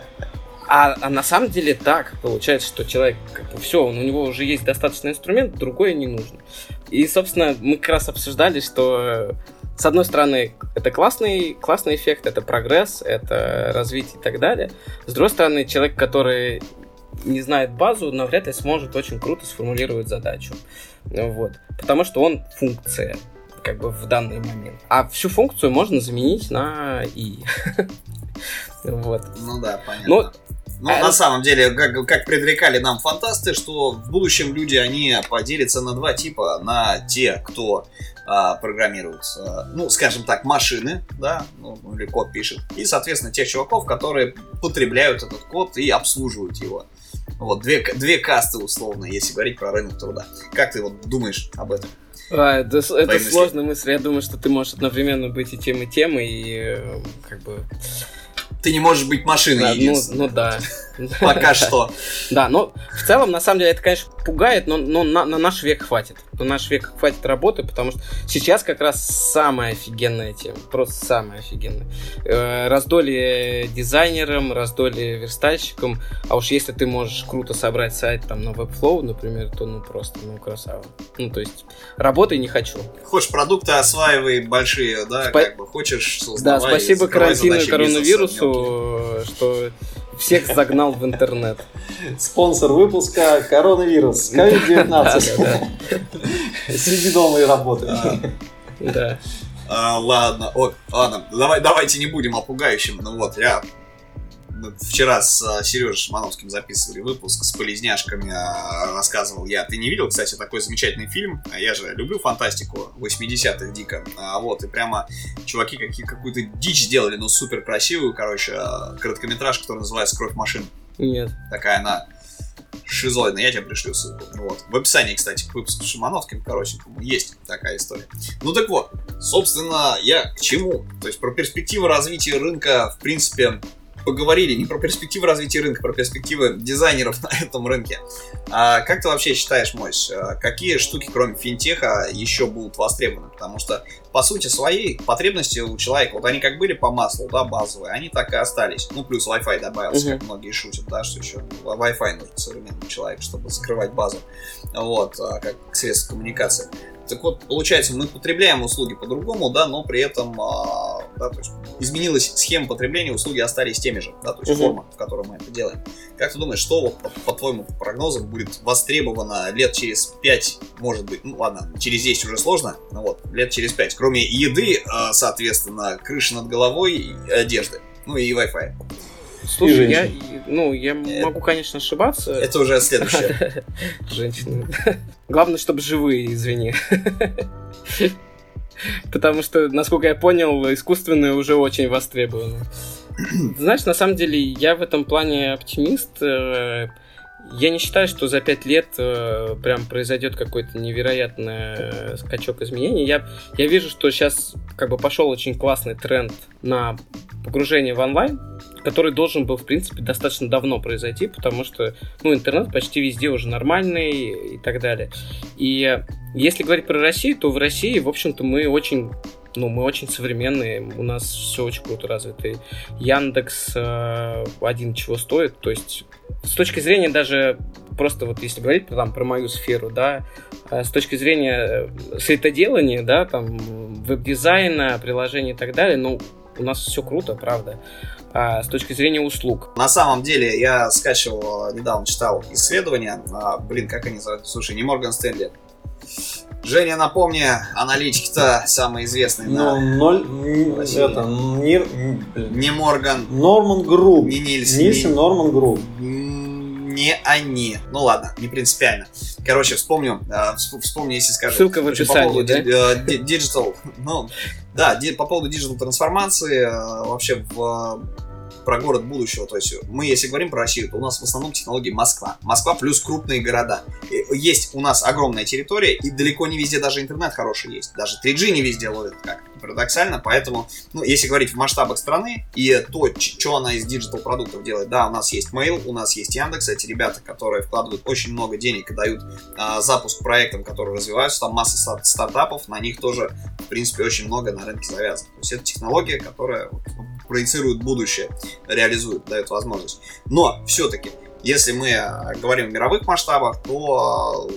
А, а на самом деле так получается, что человек, как бы, все, у него уже есть достаточный инструмент, другое не нужно. И, собственно, мы как раз обсуждали, что с одной стороны, это классный, классный эффект, это прогресс, это развитие и так далее. С другой стороны, человек, который не знает базу, но вряд ли сможет очень круто сформулировать задачу. Вот. Потому что он функция как бы в данный момент. А всю функцию можно заменить на и. Вот. Ну да, понятно. Но Ну, а... на самом деле, как, как предрекали нам фантасты, что в будущем люди, они поделятся на два типа. На те, кто а, программируют, а, ну, скажем так, машины, да, ну, или код пишет, и, соответственно, тех чуваков, которые потребляют этот код и обслуживают его. Вот, две, две касты, условно, если говорить про рынок труда. Как ты вот думаешь об этом? А, это, это сложная мысль. Я думаю, что ты можешь одновременно быть и тем, и тем, и э, как бы ты не можешь быть машиной да, ну, ну да. Пока что. Да, но в целом, на самом деле, это, конечно, пугает, но, но на, на наш век хватит. На наш век хватит работы, потому что сейчас как раз самая офигенная тема. Просто самая офигенная. Э, раздолье дизайнерам, раздолье верстальщикам. А уж если ты можешь круто собрать сайт там на Webflow, например, то ну просто, ну красава. Ну то есть, работай не хочу. Хочешь продукты осваивай большие, да, Спа... как бы хочешь создавай. Да, спасибо карантину и коронавирусу, что всех загнал в интернет. Спонсор выпуска коронавирус, COVID-19. Сиди дома и работай. Да. А, ладно, о, ладно, давай, давайте не будем о пугающем. Ну вот, я вчера с э, Сережей Шимановским записывали выпуск с полезняшками, э, рассказывал я. Ты не видел, кстати, такой замечательный фильм? Я же люблю фантастику 80-х дико. А, вот, и прямо чуваки какие, какую-то дичь сделали, но супер красивую, короче, э, короткометражку, которая называется «Кровь машин». Нет. Такая она шизоидная, я тебе пришлю ссылку. Вот. В описании, кстати, к выпуску Шимановским, короче, есть такая история. Ну так вот, собственно, я к чему? То есть про перспективы развития рынка, в принципе, поговорили не про перспективы развития рынка, про перспективы дизайнеров на этом рынке. А как ты вообще считаешь, Мойс, а какие штуки, кроме финтеха, еще будут востребованы? Потому что, по сути своей, потребности у человека, вот они как были по маслу, да, базовые, они так и остались. Ну, плюс Wi-Fi добавился, uh-huh. как многие шутят, да, что еще Wi-Fi нужен современному человеку, чтобы закрывать базу. Вот, а, как средство коммуникации. Так вот, получается, мы потребляем услуги по-другому, да, но при этом а, да, то есть изменилась схема потребления, услуги остались теми же, да, то есть угу. форма, в которой мы это делаем. Как ты думаешь, что вот по, по твоему прогнозам будет востребовано лет через 5, может быть, ну ладно, через 10 уже сложно, но вот, лет через 5, кроме еды, а, соответственно, крыши над головой и одежды, ну и Wi-Fi. Слушай, я, ну, я э, могу, конечно, ошибаться. Это уже следующее. Женщины. Главное, чтобы живые, извини. Потому что, насколько я понял, искусственные уже очень востребованы. Знаешь, на самом деле, я в этом плане оптимист. Э, я не считаю, что за пять лет э, прям произойдет какой-то невероятный э, скачок изменений. Я, я вижу, что сейчас как бы пошел очень классный тренд на погружение в онлайн, который должен был, в принципе, достаточно давно произойти, потому что, ну, интернет почти везде уже нормальный и так далее. И если говорить про Россию, то в России, в общем-то, мы очень ну, мы очень современные, у нас все очень круто развито. Яндекс э, один чего стоит, то есть с точки зрения даже просто вот если говорить там про мою сферу, да, э, с точки зрения э, сайтоделания, да, там веб-дизайна, приложений и так далее, ну, у нас все круто, правда. А с точки зрения услуг. На самом деле, я скачивал, недавно читал исследования, а, блин, как они называются, слушай, не Морган Стэнли, Женя, напомни, аналитики-то самые известные. Ну, на... ноль... Это, не, не Морган. Norman Group. Не. Nielsen, не... Norman Group. Не они. Ну ладно, не принципиально. Короче, вспомню, э, вспомню, если скажу. Ссылка в описании, да? Э, digital, ну, да, по поводу digital трансформации, э, вообще в про город будущего. То есть мы, если говорим про Россию, то у нас в основном технологии Москва. Москва плюс крупные города. Есть у нас огромная территория, и далеко не везде даже интернет хороший есть. Даже 3G не везде ловит, как парадоксально. Поэтому, ну, если говорить в масштабах страны, и то, что у нас из digital продуктов делает, да, у нас есть Mail, у нас есть Яндекс, эти ребята, которые вкладывают очень много денег и дают а, запуск проектам, которые развиваются, там масса стар- стартапов, на них тоже, в принципе, очень много на рынке завязано. То есть это технология, которая проецирует будущее, реализует, дает возможность. Но все-таки, если мы говорим в мировых масштабах, то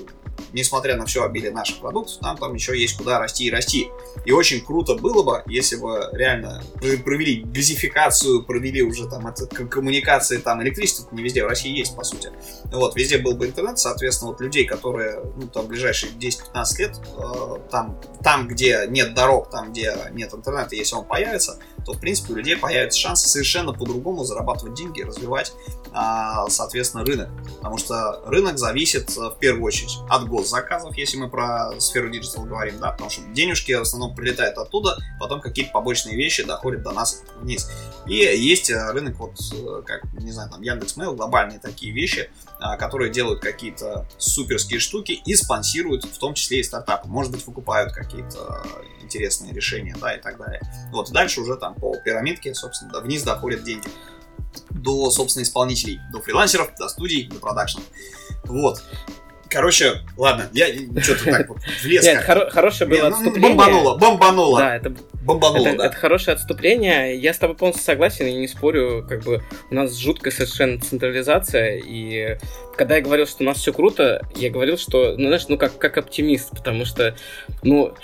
несмотря на все обилие наших продуктов, нам там еще есть куда расти и расти. И очень круто было бы, если бы реально провели газификацию, провели уже там это, коммуникации, там электричество не везде, в России есть, по сути. Вот, везде был бы интернет, соответственно, вот людей, которые, ну, там, ближайшие 10-15 лет, э, там, там, где нет дорог, там, где нет интернета, если он появится, то, в принципе, у людей появятся шансы совершенно по-другому зарабатывать деньги, развивать, а, соответственно, рынок. Потому что рынок зависит э, в первую очередь от госзаказов, если мы про сферу digital говорим, да, потому что денежки в основном прилетают оттуда, потом какие-то побочные вещи доходят до нас вниз. И есть э, рынок, вот, э, как, не знаю, там, Яндекс.Mail, глобальные такие вещи, а, которые делают какие-то суперские штуки и спонсируют, в том числе и стартапы. Может быть, выкупают какие-то интересные решения, да, и так далее. Вот, дальше уже там по пирамидке, собственно, вниз доходят деньги до, собственно, исполнителей, до фрилансеров, до студий, до продакшн. Вот. Короче, ладно, я что-то так вот влез. Нет, хоро- хорошее было ну, отступление. Бомбануло, бомбануло. Да, это Бомбануло, это, да. это хорошее отступление. Я с тобой полностью согласен и не спорю. Как бы у нас жуткая совершенно централизация. И когда я говорил, что у нас все круто, я говорил, что, ну, знаешь, ну как, как оптимист, потому что, ну,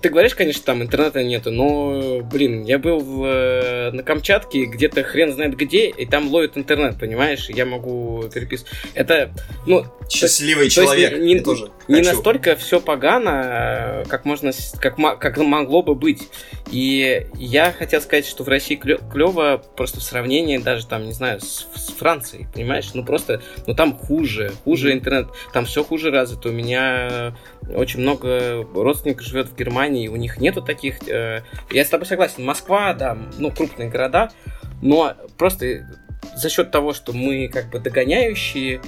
ты говоришь, конечно, там интернета нету, но, блин, я был э, на Камчатке, где-то хрен знает где, и там ловит интернет, понимаешь? Я могу переписывать. Это, ну, Счастливый то есть человек. не- я тоже не хочу. настолько все погано, как можно, как, как могло бы быть. И я хотел сказать, что в России клево просто в сравнении даже там, не знаю, с, с Францией, понимаешь? Ну просто, ну там хуже, хуже интернет, там все хуже развито. У меня очень много родственников живет в Германии, и у них нету таких. э, Я с тобой согласен, Москва, да, ну крупные города, но просто за счет того, что мы как бы догоняющие,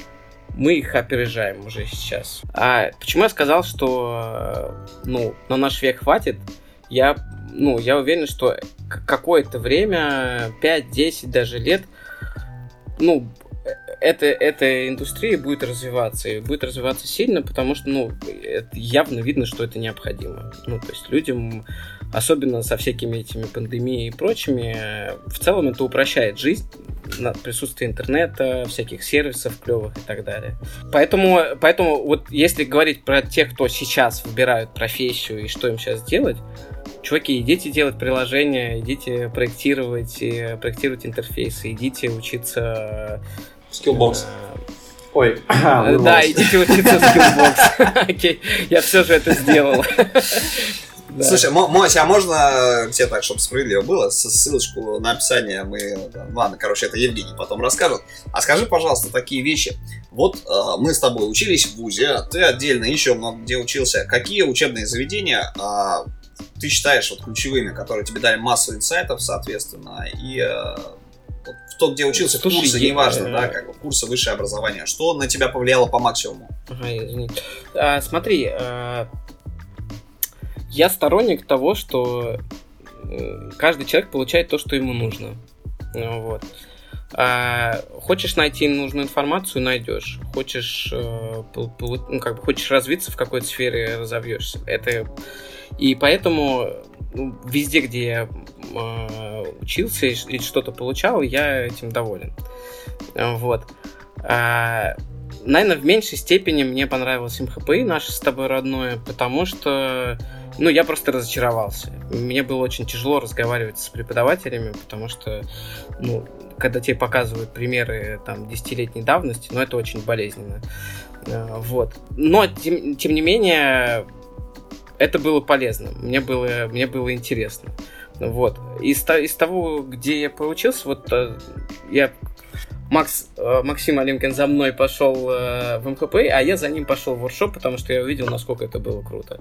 мы их опережаем уже сейчас. А почему я сказал, что э, ну, на наш век хватит? Я, ну, я уверен, что какое-то время, 5-10 даже лет, ну, э, эта, эта индустрия будет развиваться, и будет развиваться сильно, потому что, ну, явно видно, что это необходимо. Ну, то есть людям, особенно со всякими этими пандемией и прочими, э, в целом это упрощает жизнь, присутствие интернета, всяких сервисов клевых и так далее. Поэтому, поэтому вот если говорить про тех, кто сейчас выбирают профессию и что им сейчас делать, чуваки, идите делать приложения, идите проектировать, и проектировать интерфейсы, идите учиться... Skillbox. э, Ой, Э, вырвалось. Да, идите учиться в Skillbox. Окей, я все же это сделал. Да. Слушай, Мо- Мося, а можно тебе так, чтобы справедливо было, ссылочку на описание мы... Ладно, короче, это Евгений потом расскажет. А скажи, пожалуйста, такие вещи. Вот э, мы с тобой учились в ВУЗе, а ты отдельно еще много где учился. Какие учебные заведения э, ты считаешь вот ключевыми, которые тебе дали массу инсайтов, соответственно, и э, вот в то, где учился, Слушай, курсы, я- неважно, да, как бы курсы высшее образование, что на тебя повлияло по максимуму? Ага, извини. А, смотри, а, я сторонник того, что э, каждый человек получает то, что ему нужно. Ну, Вот. А, хочешь найти нужную информацию, найдешь. Хочешь, э, ну, как бы хочешь развиться в какой-то сфере, разовьешься. Это и поэтому везде, где я э, учился и и что-то получал, я этим доволен. Вот. А, наверное, в меньшей степени мне понравилось МХПИ наше с тобой родное, потому что, ну, я просто разочаровался. Мне было очень тяжело разговаривать с преподавателями, потому что, ну, когда тебе показывают примеры там десятилетней давности, ну, это очень болезненно. Э, Вот. Но, тем, тем не менее, это было полезно. Мне было, мне было интересно. Вот. Из, из того, где я поучился, вот э, я Макс, э, Максим Алимкин за мной пошел э, в МХП, а я за ним пошел в воркшоп, потому что я увидел, насколько это было круто.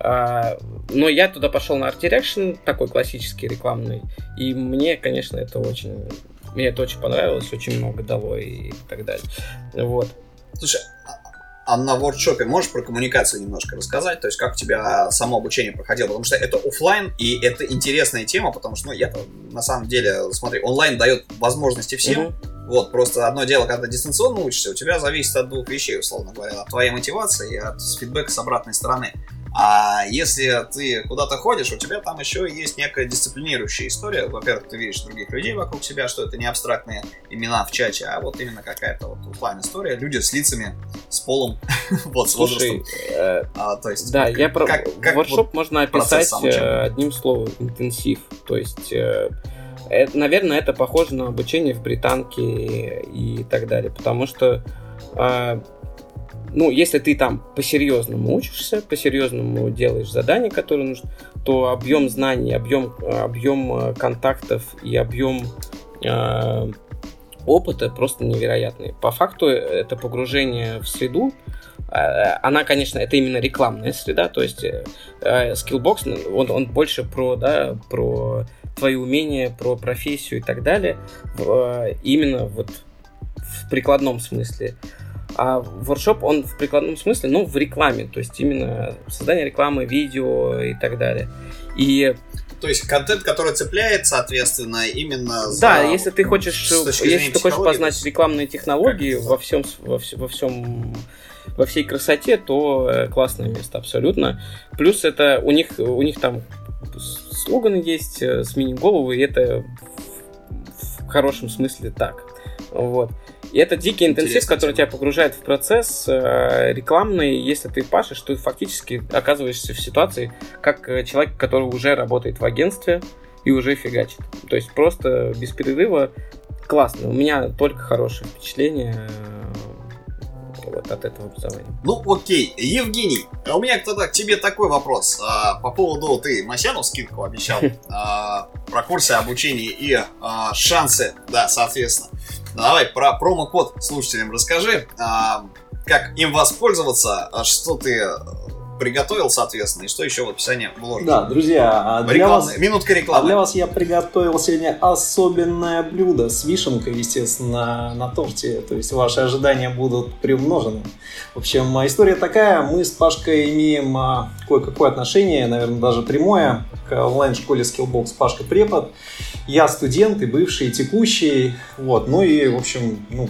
А, но я туда пошел на Art Direction, такой классический рекламный, и мне, конечно, это очень... Мне это очень понравилось, очень много дало и так далее. Вот. Слушай, а- на воркшопе можешь про коммуникацию немножко рассказать? То есть, как у тебя само обучение проходило? Потому что это оффлайн, и это интересная тема, потому что, ну, я на самом деле, смотри, онлайн дает возможности всем. Мгм. Вот, просто одно дело, когда дистанционно учишься, у тебя зависит от двух вещей, условно говоря, от твоей мотивации и от фидбэка с обратной стороны. А если ты куда-то ходишь, у тебя там еще есть некая дисциплинирующая история. Во-первых, ты видишь других людей вокруг себя, что это не абстрактные имена в чате, а вот именно какая-то вот оффлайн история. Люди с лицами, с полом, вот, с Слушай, возрастом. э, А, то есть, Да, как- я про как- как воркшоп вот можно описать э, одним словом интенсив. То есть, э, это, наверное, это похоже на обучение в британке и так далее, потому что э, ну, если ты там по-серьезному учишься, по-серьезному делаешь задания, которые нужны, то объем знаний, объем, объем контактов и объем э, опыта просто невероятный. По факту это погружение в среду, она, конечно, это именно рекламная среда, то есть Skillbox, он, он больше про, да, про твои умения, про профессию и так далее, именно вот в прикладном смысле. А воркшоп, он в прикладном смысле, ну, в рекламе, то есть именно создание рекламы, видео и так далее. И то есть контент, который цепляет, соответственно, именно за... Да, если ты хочешь, если ты хочешь познать рекламные технологии во всем, во, во всем во всей красоте, то э, классное место абсолютно. Плюс это у них у них там слоган есть э, с мини-головы, и это в, хорошем смысле так. Вот. И это дикий интенсив, Интересно, который тебя погружает в процесс э, рекламный. Если ты пашешь, ты фактически оказываешься в ситуации, как э, человек, который уже работает в агентстве и уже фигачит. То есть просто без перерыва классно. У меня только хорошее впечатление вот от этого образования. Ну, окей. Евгений, а у меня тогда к тебе такой вопрос. А, по поводу, ты Масяну скидку обещал а, про курсы обучения и а, шансы, да, соответственно. Давай про промокод слушателям расскажи, а, как им воспользоваться, а что ты приготовил, соответственно, и что еще в описании вложишь. Да, друзья, а для вас... минутка рекламы. А для вас я приготовил сегодня особенное блюдо с вишенкой, естественно, на торте. То есть ваши ожидания будут приумножены. В общем, история такая. Мы с Пашкой имеем кое-какое отношение, наверное, даже прямое, к онлайн-школе Skillbox Пашка Препод. Я студент и бывший, и текущий. Вот. Ну и, в общем, ну,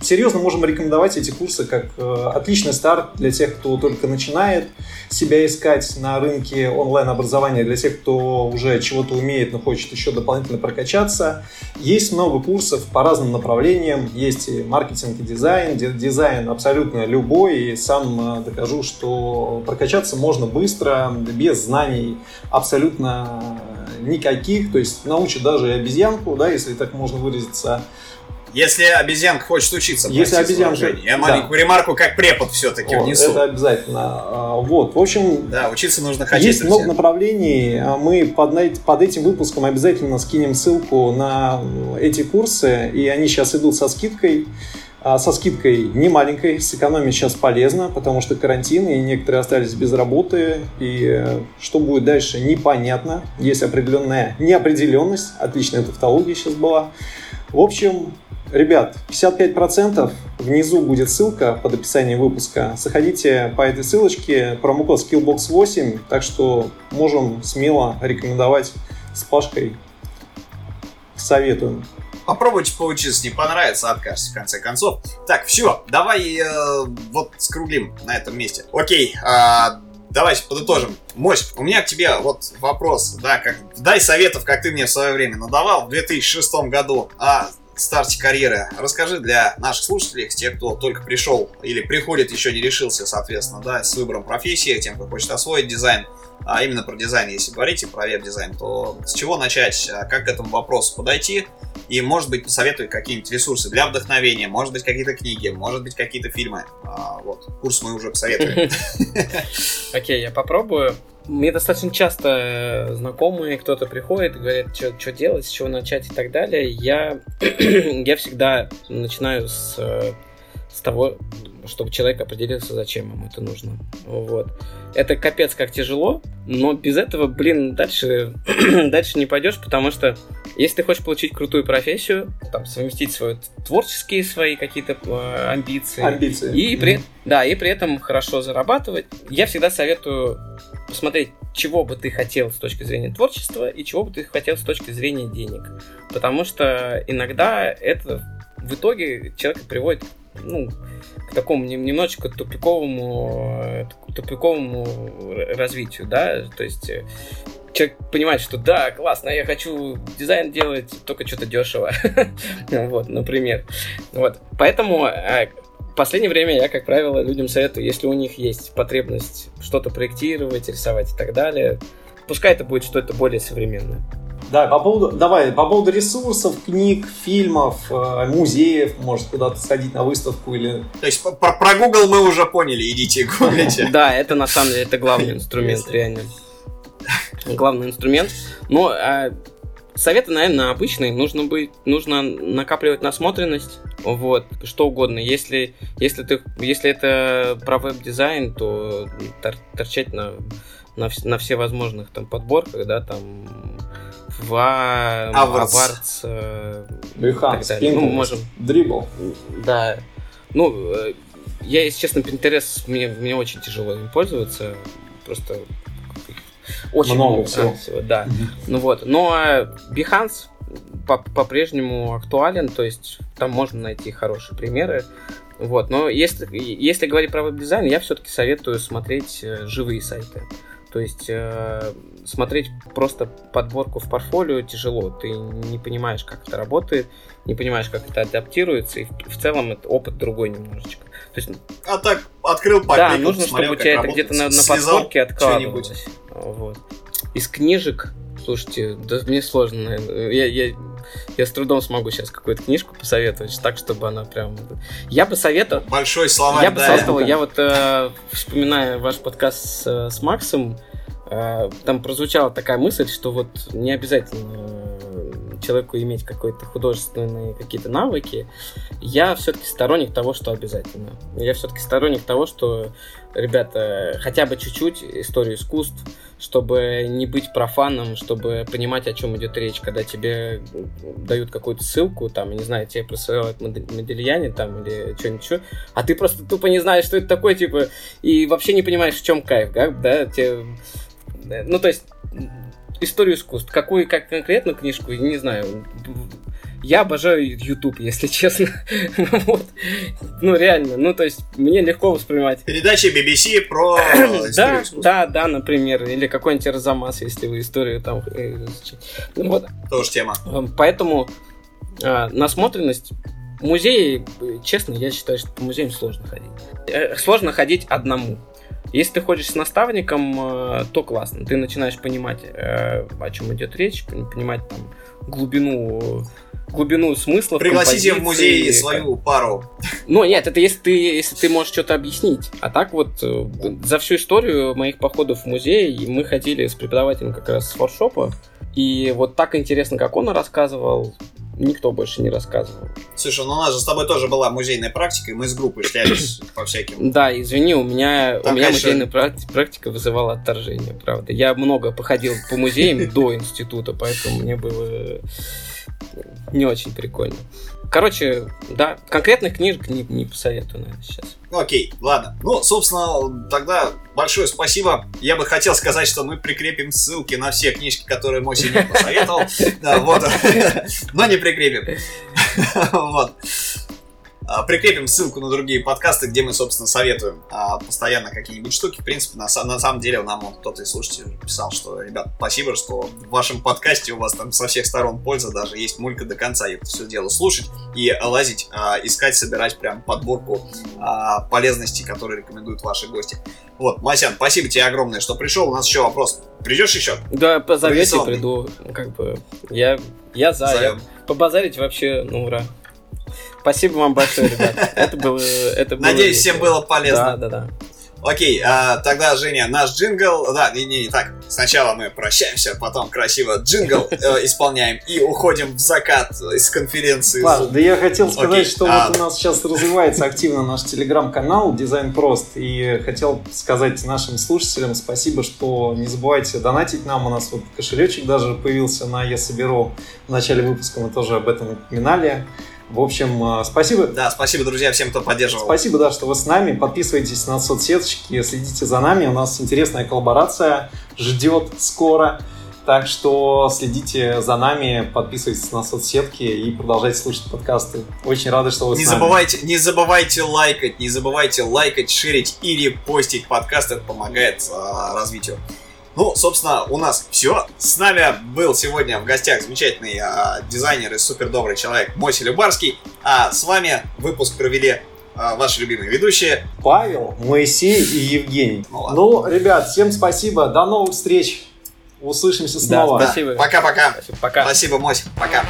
серьезно можем рекомендовать эти курсы как э, отличный старт для тех, кто только начинает себя искать на рынке онлайн-образования, для тех, кто уже чего-то умеет, но хочет еще дополнительно прокачаться. Есть много курсов по разным направлениям. Есть и маркетинг, и дизайн. Дизайн абсолютно любой. И сам э, докажу, что прокачаться можно быстро, без знаний абсолютно никаких. То есть научат даже обезьянку, да, если так можно выразиться, если обезьянка хочет учиться, если обезьянка, я да. маленькую ремарку как препод все-таки вот, внесу. Это обязательно. А, вот, в общем, да, учиться нужно хотеть. Есть много направлений. А мы под, под этим выпуском обязательно скинем ссылку на эти курсы, и они сейчас идут со скидкой. А, со скидкой не маленькой, сэкономить сейчас полезно, потому что карантин, и некоторые остались без работы, и э, что будет дальше, непонятно. Есть определенная неопределенность, отличная тавтология сейчас была. В общем, Ребят, 55% внизу будет ссылка под описанием выпуска. Заходите по этой ссылочке, промокод Skillbox8, так что можем смело рекомендовать с Пашкой. Советуем. Попробуйте поучиться, не понравится, откажется в конце концов. Так, все, давай э, вот скруглим на этом месте. Окей, э, давайте подытожим. Мось, у меня к тебе вот вопрос, да, как, дай советов, как ты мне в свое время надавал в 2006 году. А старте карьеры. Расскажи для наших слушателей, тех, кто только пришел или приходит, еще не решился, соответственно, да, с выбором профессии, тем, кто хочет освоить дизайн, а именно про дизайн, если говорите про веб-дизайн, то с чего начать, а как к этому вопросу подойти, и, может быть, посоветуй какие-нибудь ресурсы для вдохновения, может быть, какие-то книги, может быть, какие-то фильмы. А, вот, курс мы уже посоветуем. Окей, я попробую. Мне достаточно часто э, знакомые, кто-то приходит и говорят, что делать, с чего начать и так далее. Я, я всегда начинаю с, э, с того, чтобы человек определился, зачем ему это нужно. Вот. Это капец как тяжело, но без этого, блин, дальше, дальше не пойдешь, потому что если ты хочешь получить крутую профессию, там, совместить свои творческие свои какие-то э, амбиции, амбиции. И, при, да, и при этом хорошо зарабатывать, я всегда советую посмотреть, чего бы ты хотел с точки зрения творчества и чего бы ты хотел с точки зрения денег. Потому что иногда это в итоге человека приводит ну, к такому немножечко тупиковому, э, тупиковому развитию, да, то есть э, человек понимает, что да, классно, я хочу дизайн делать, только что-то дешево, вот, например, вот, поэтому э, в последнее время я, как правило, людям советую, если у них есть потребность что-то проектировать, рисовать и так далее, пускай это будет что-то более современное. Да, по поводу, давай, по поводу ресурсов, книг, фильмов, э, музеев, может куда-то сходить на выставку или... То есть про, про Google мы уже поняли, идите гуглите. Да, это на самом деле, это главный инструмент, реально. Главный инструмент. Но а, советы, наверное, обычные. Нужно быть, нужно накапливать насмотренность, вот, что угодно. Если, если ты, если это про веб-дизайн, то тор, торчать на, на, на все возможных там подборках, да, там в Авардс, Behance, ну, можем. Дрибл. Да. Ну, э, я, если честно, Pinterest, мне, мне очень тяжело им пользоваться. Просто очень много, много всего. всего. Да. Угу. Ну вот. Но Behance по-прежнему актуален, то есть там можно найти хорошие примеры. Вот, но если, если говорить про веб-дизайн, я все-таки советую смотреть э, живые сайты. То есть э, смотреть просто подборку в портфолио тяжело. Ты не понимаешь, как это работает, не понимаешь, как это адаптируется, и в, в целом это опыт другой немножечко. То есть, а так открыл покликал, Да, нужно, чтобы у тебя это где-то на, на подборке откладывалось. Вот. Из книжек, слушайте, да мне сложно, наверное. Я, я, я с трудом смогу сейчас какую-то книжку посоветовать, так, чтобы она прям... Я бы советовал... Большой словарь, Я бы да, советовал, я вот, э, вспоминая ваш подкаст с, с Максом, э, там прозвучала такая мысль, что вот не обязательно человеку иметь какие-то художественные какие-то навыки, я все-таки сторонник того, что обязательно. Я все-таки сторонник того, что, ребята, хотя бы чуть-чуть историю искусств, чтобы не быть профаном, чтобы понимать, о чем идет речь, когда тебе дают какую-то ссылку, там, не знаю, тебе присылают Модельяне там или что-нибудь а ты просто тупо не знаешь, что это такое, типа, и вообще не понимаешь, в чем кайф, как, да, тебе... Ну, то есть, историю искусств. Какую как конкретно книжку, не знаю. Я обожаю YouTube, если честно. вот. Ну, реально. Ну, то есть, мне легко воспринимать. Передача BBC про Да, да, да, например. Или какой-нибудь Арзамас, если вы историю там э, ну, вот. Тоже тема. Эм, поэтому а, насмотренность музеи, честно, я считаю, что по музеям сложно ходить. Э, сложно ходить одному. Если ты ходишь с наставником, э, то классно. Ты начинаешь понимать, э, о чем идет речь, понимать там глубину глубину смысла. Пригласите в музей свою пару. Ну, нет, это если ты, если ты можешь что-то объяснить. А так вот, э, за всю историю моих походов в музей мы ходили с преподавателем как раз с форшопа. И вот так интересно, как он рассказывал, никто больше не рассказывал. Слушай, ну у нас же с тобой тоже была музейная практика, и мы с группой шлялись по всяким. Да, извини, у меня, Там, у меня конечно... музейная практика вызывала отторжение, правда. Я много походил по музеям до института, поэтому мне было не очень прикольно. Короче, да, конкретных книжек не, не посоветую, наверное, сейчас. Окей, ладно. Ну, собственно, тогда большое спасибо. Я бы хотел сказать, что мы прикрепим ссылки на все книжки, которые мой сегодня посоветовал. Да, вот. Но не прикрепим. Вот. А, прикрепим ссылку на другие подкасты, где мы, собственно, советуем а, постоянно какие-нибудь штуки. В принципе, на, на самом деле нам вот кто-то из слушателей писал, что, ребят, спасибо, что в вашем подкасте у вас там со всех сторон польза, даже есть мулька до конца, и это все дело слушать и лазить, а, искать, собирать прям подборку полезностей, которые рекомендуют ваши гости. Вот, Масян, спасибо тебе огромное, что пришел. У нас еще вопрос. Придешь еще? Да, позовете, приду. Как бы, я, я за. Я побазарить вообще, ну, ура. Спасибо вам большое, ребят. Это было... Это было Надеюсь, всем было полезно. Да, да, да. Окей, а, тогда, Женя, наш джингл... Да, не, не, не так. Сначала мы прощаемся, потом красиво джингл э, исполняем и уходим в закат из конференции. Ладно, да я хотел сказать, Окей, что а... вот у нас сейчас развивается активно наш телеграм-канал Дизайн Прост. И хотел сказать нашим слушателям спасибо, что не забывайте донатить нам. У нас вот кошелечек даже появился на Я соберу. В начале выпуска мы тоже об этом упоминали. В общем, э, спасибо. Да, спасибо, друзья, всем, кто поддерживал. Спасибо, да, что вы с нами. Подписывайтесь на соцсеточки, следите за нами. У нас интересная коллаборация ждет скоро. Так что следите за нами, подписывайтесь на соцсетки и продолжайте слушать подкасты. Очень рады, что вы не с нами. Забывайте, не забывайте лайкать, не забывайте лайкать, шерить и репостить подкаст. Это помогает э, развитию. Ну, собственно, у нас все. С нами был сегодня в гостях замечательный э, дизайнер и супер добрый человек Моси Любарский. А с вами выпуск провели э, ваши любимые ведущие Павел, Моисей и Евгений. Ну, ну, ребят, всем спасибо. До новых встреч. Услышимся снова. Да, спасибо. Пока-пока. Пока. Спасибо, Мось. Пока.